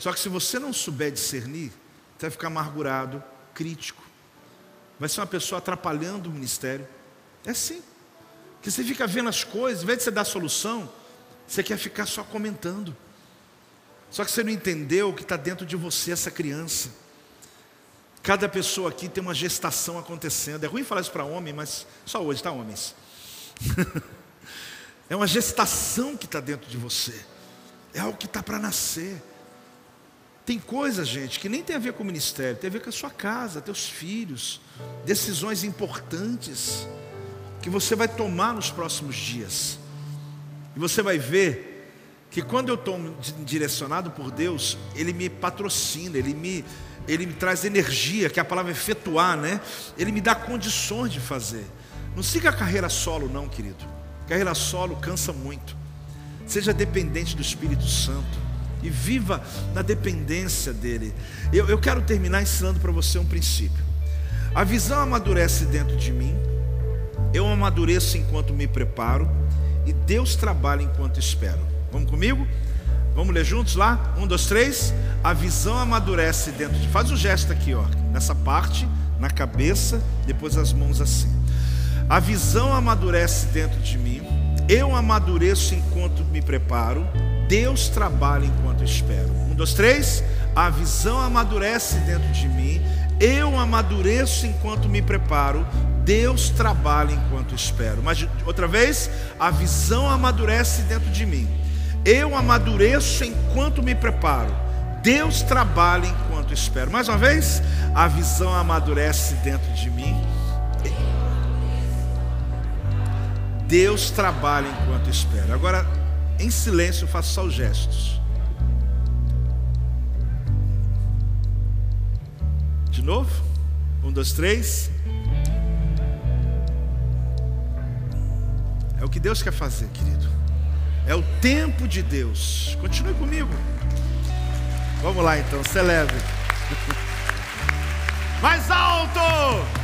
Só que se você não souber discernir, você vai ficar amargurado, crítico. Vai ser uma pessoa atrapalhando o ministério. É assim. Que você fica vendo as coisas, em vez de você dar solução, você quer ficar só comentando. Só que você não entendeu o que está dentro de você, essa criança. Cada pessoa aqui tem uma gestação acontecendo. É ruim falar isso para homem, mas só hoje, tá, homens? [laughs] É uma gestação que está dentro de você. É algo que está para nascer. Tem coisas, gente, que nem tem a ver com o ministério, tem a ver com a sua casa, teus filhos, decisões importantes que você vai tomar nos próximos dias. E você vai ver que quando eu estou direcionado por Deus, Ele me patrocina, Ele me, Ele me traz energia, que é a palavra efetuar, né? Ele me dá condições de fazer. Não siga a carreira solo, não, querido. Carreira solo cansa muito. Seja dependente do Espírito Santo e viva na dependência dele. Eu, eu quero terminar ensinando para você um princípio. A visão amadurece dentro de mim, eu amadureço enquanto me preparo e Deus trabalha enquanto espero. Vamos comigo? Vamos ler juntos lá? Um, dois, três. A visão amadurece dentro de. Faz o gesto aqui, ó. Nessa parte, na cabeça, depois as mãos assim. A visão amadurece dentro de mim. Eu amadureço enquanto me preparo. Deus trabalha enquanto espero. Um, dois, três. A visão amadurece dentro de mim. Eu amadureço enquanto me preparo. Deus trabalha enquanto espero. Mas outra vez, a visão amadurece dentro de mim. Eu amadureço enquanto me preparo. Deus trabalha enquanto espero. Mais uma vez, a visão amadurece dentro de mim. Deus trabalha enquanto espero. Agora, em silêncio, faço só os gestos. De novo? Um, dois, três. É o que Deus quer fazer, querido. É o tempo de Deus. Continue comigo. Vamos lá então, celebre. [laughs] Mais alto!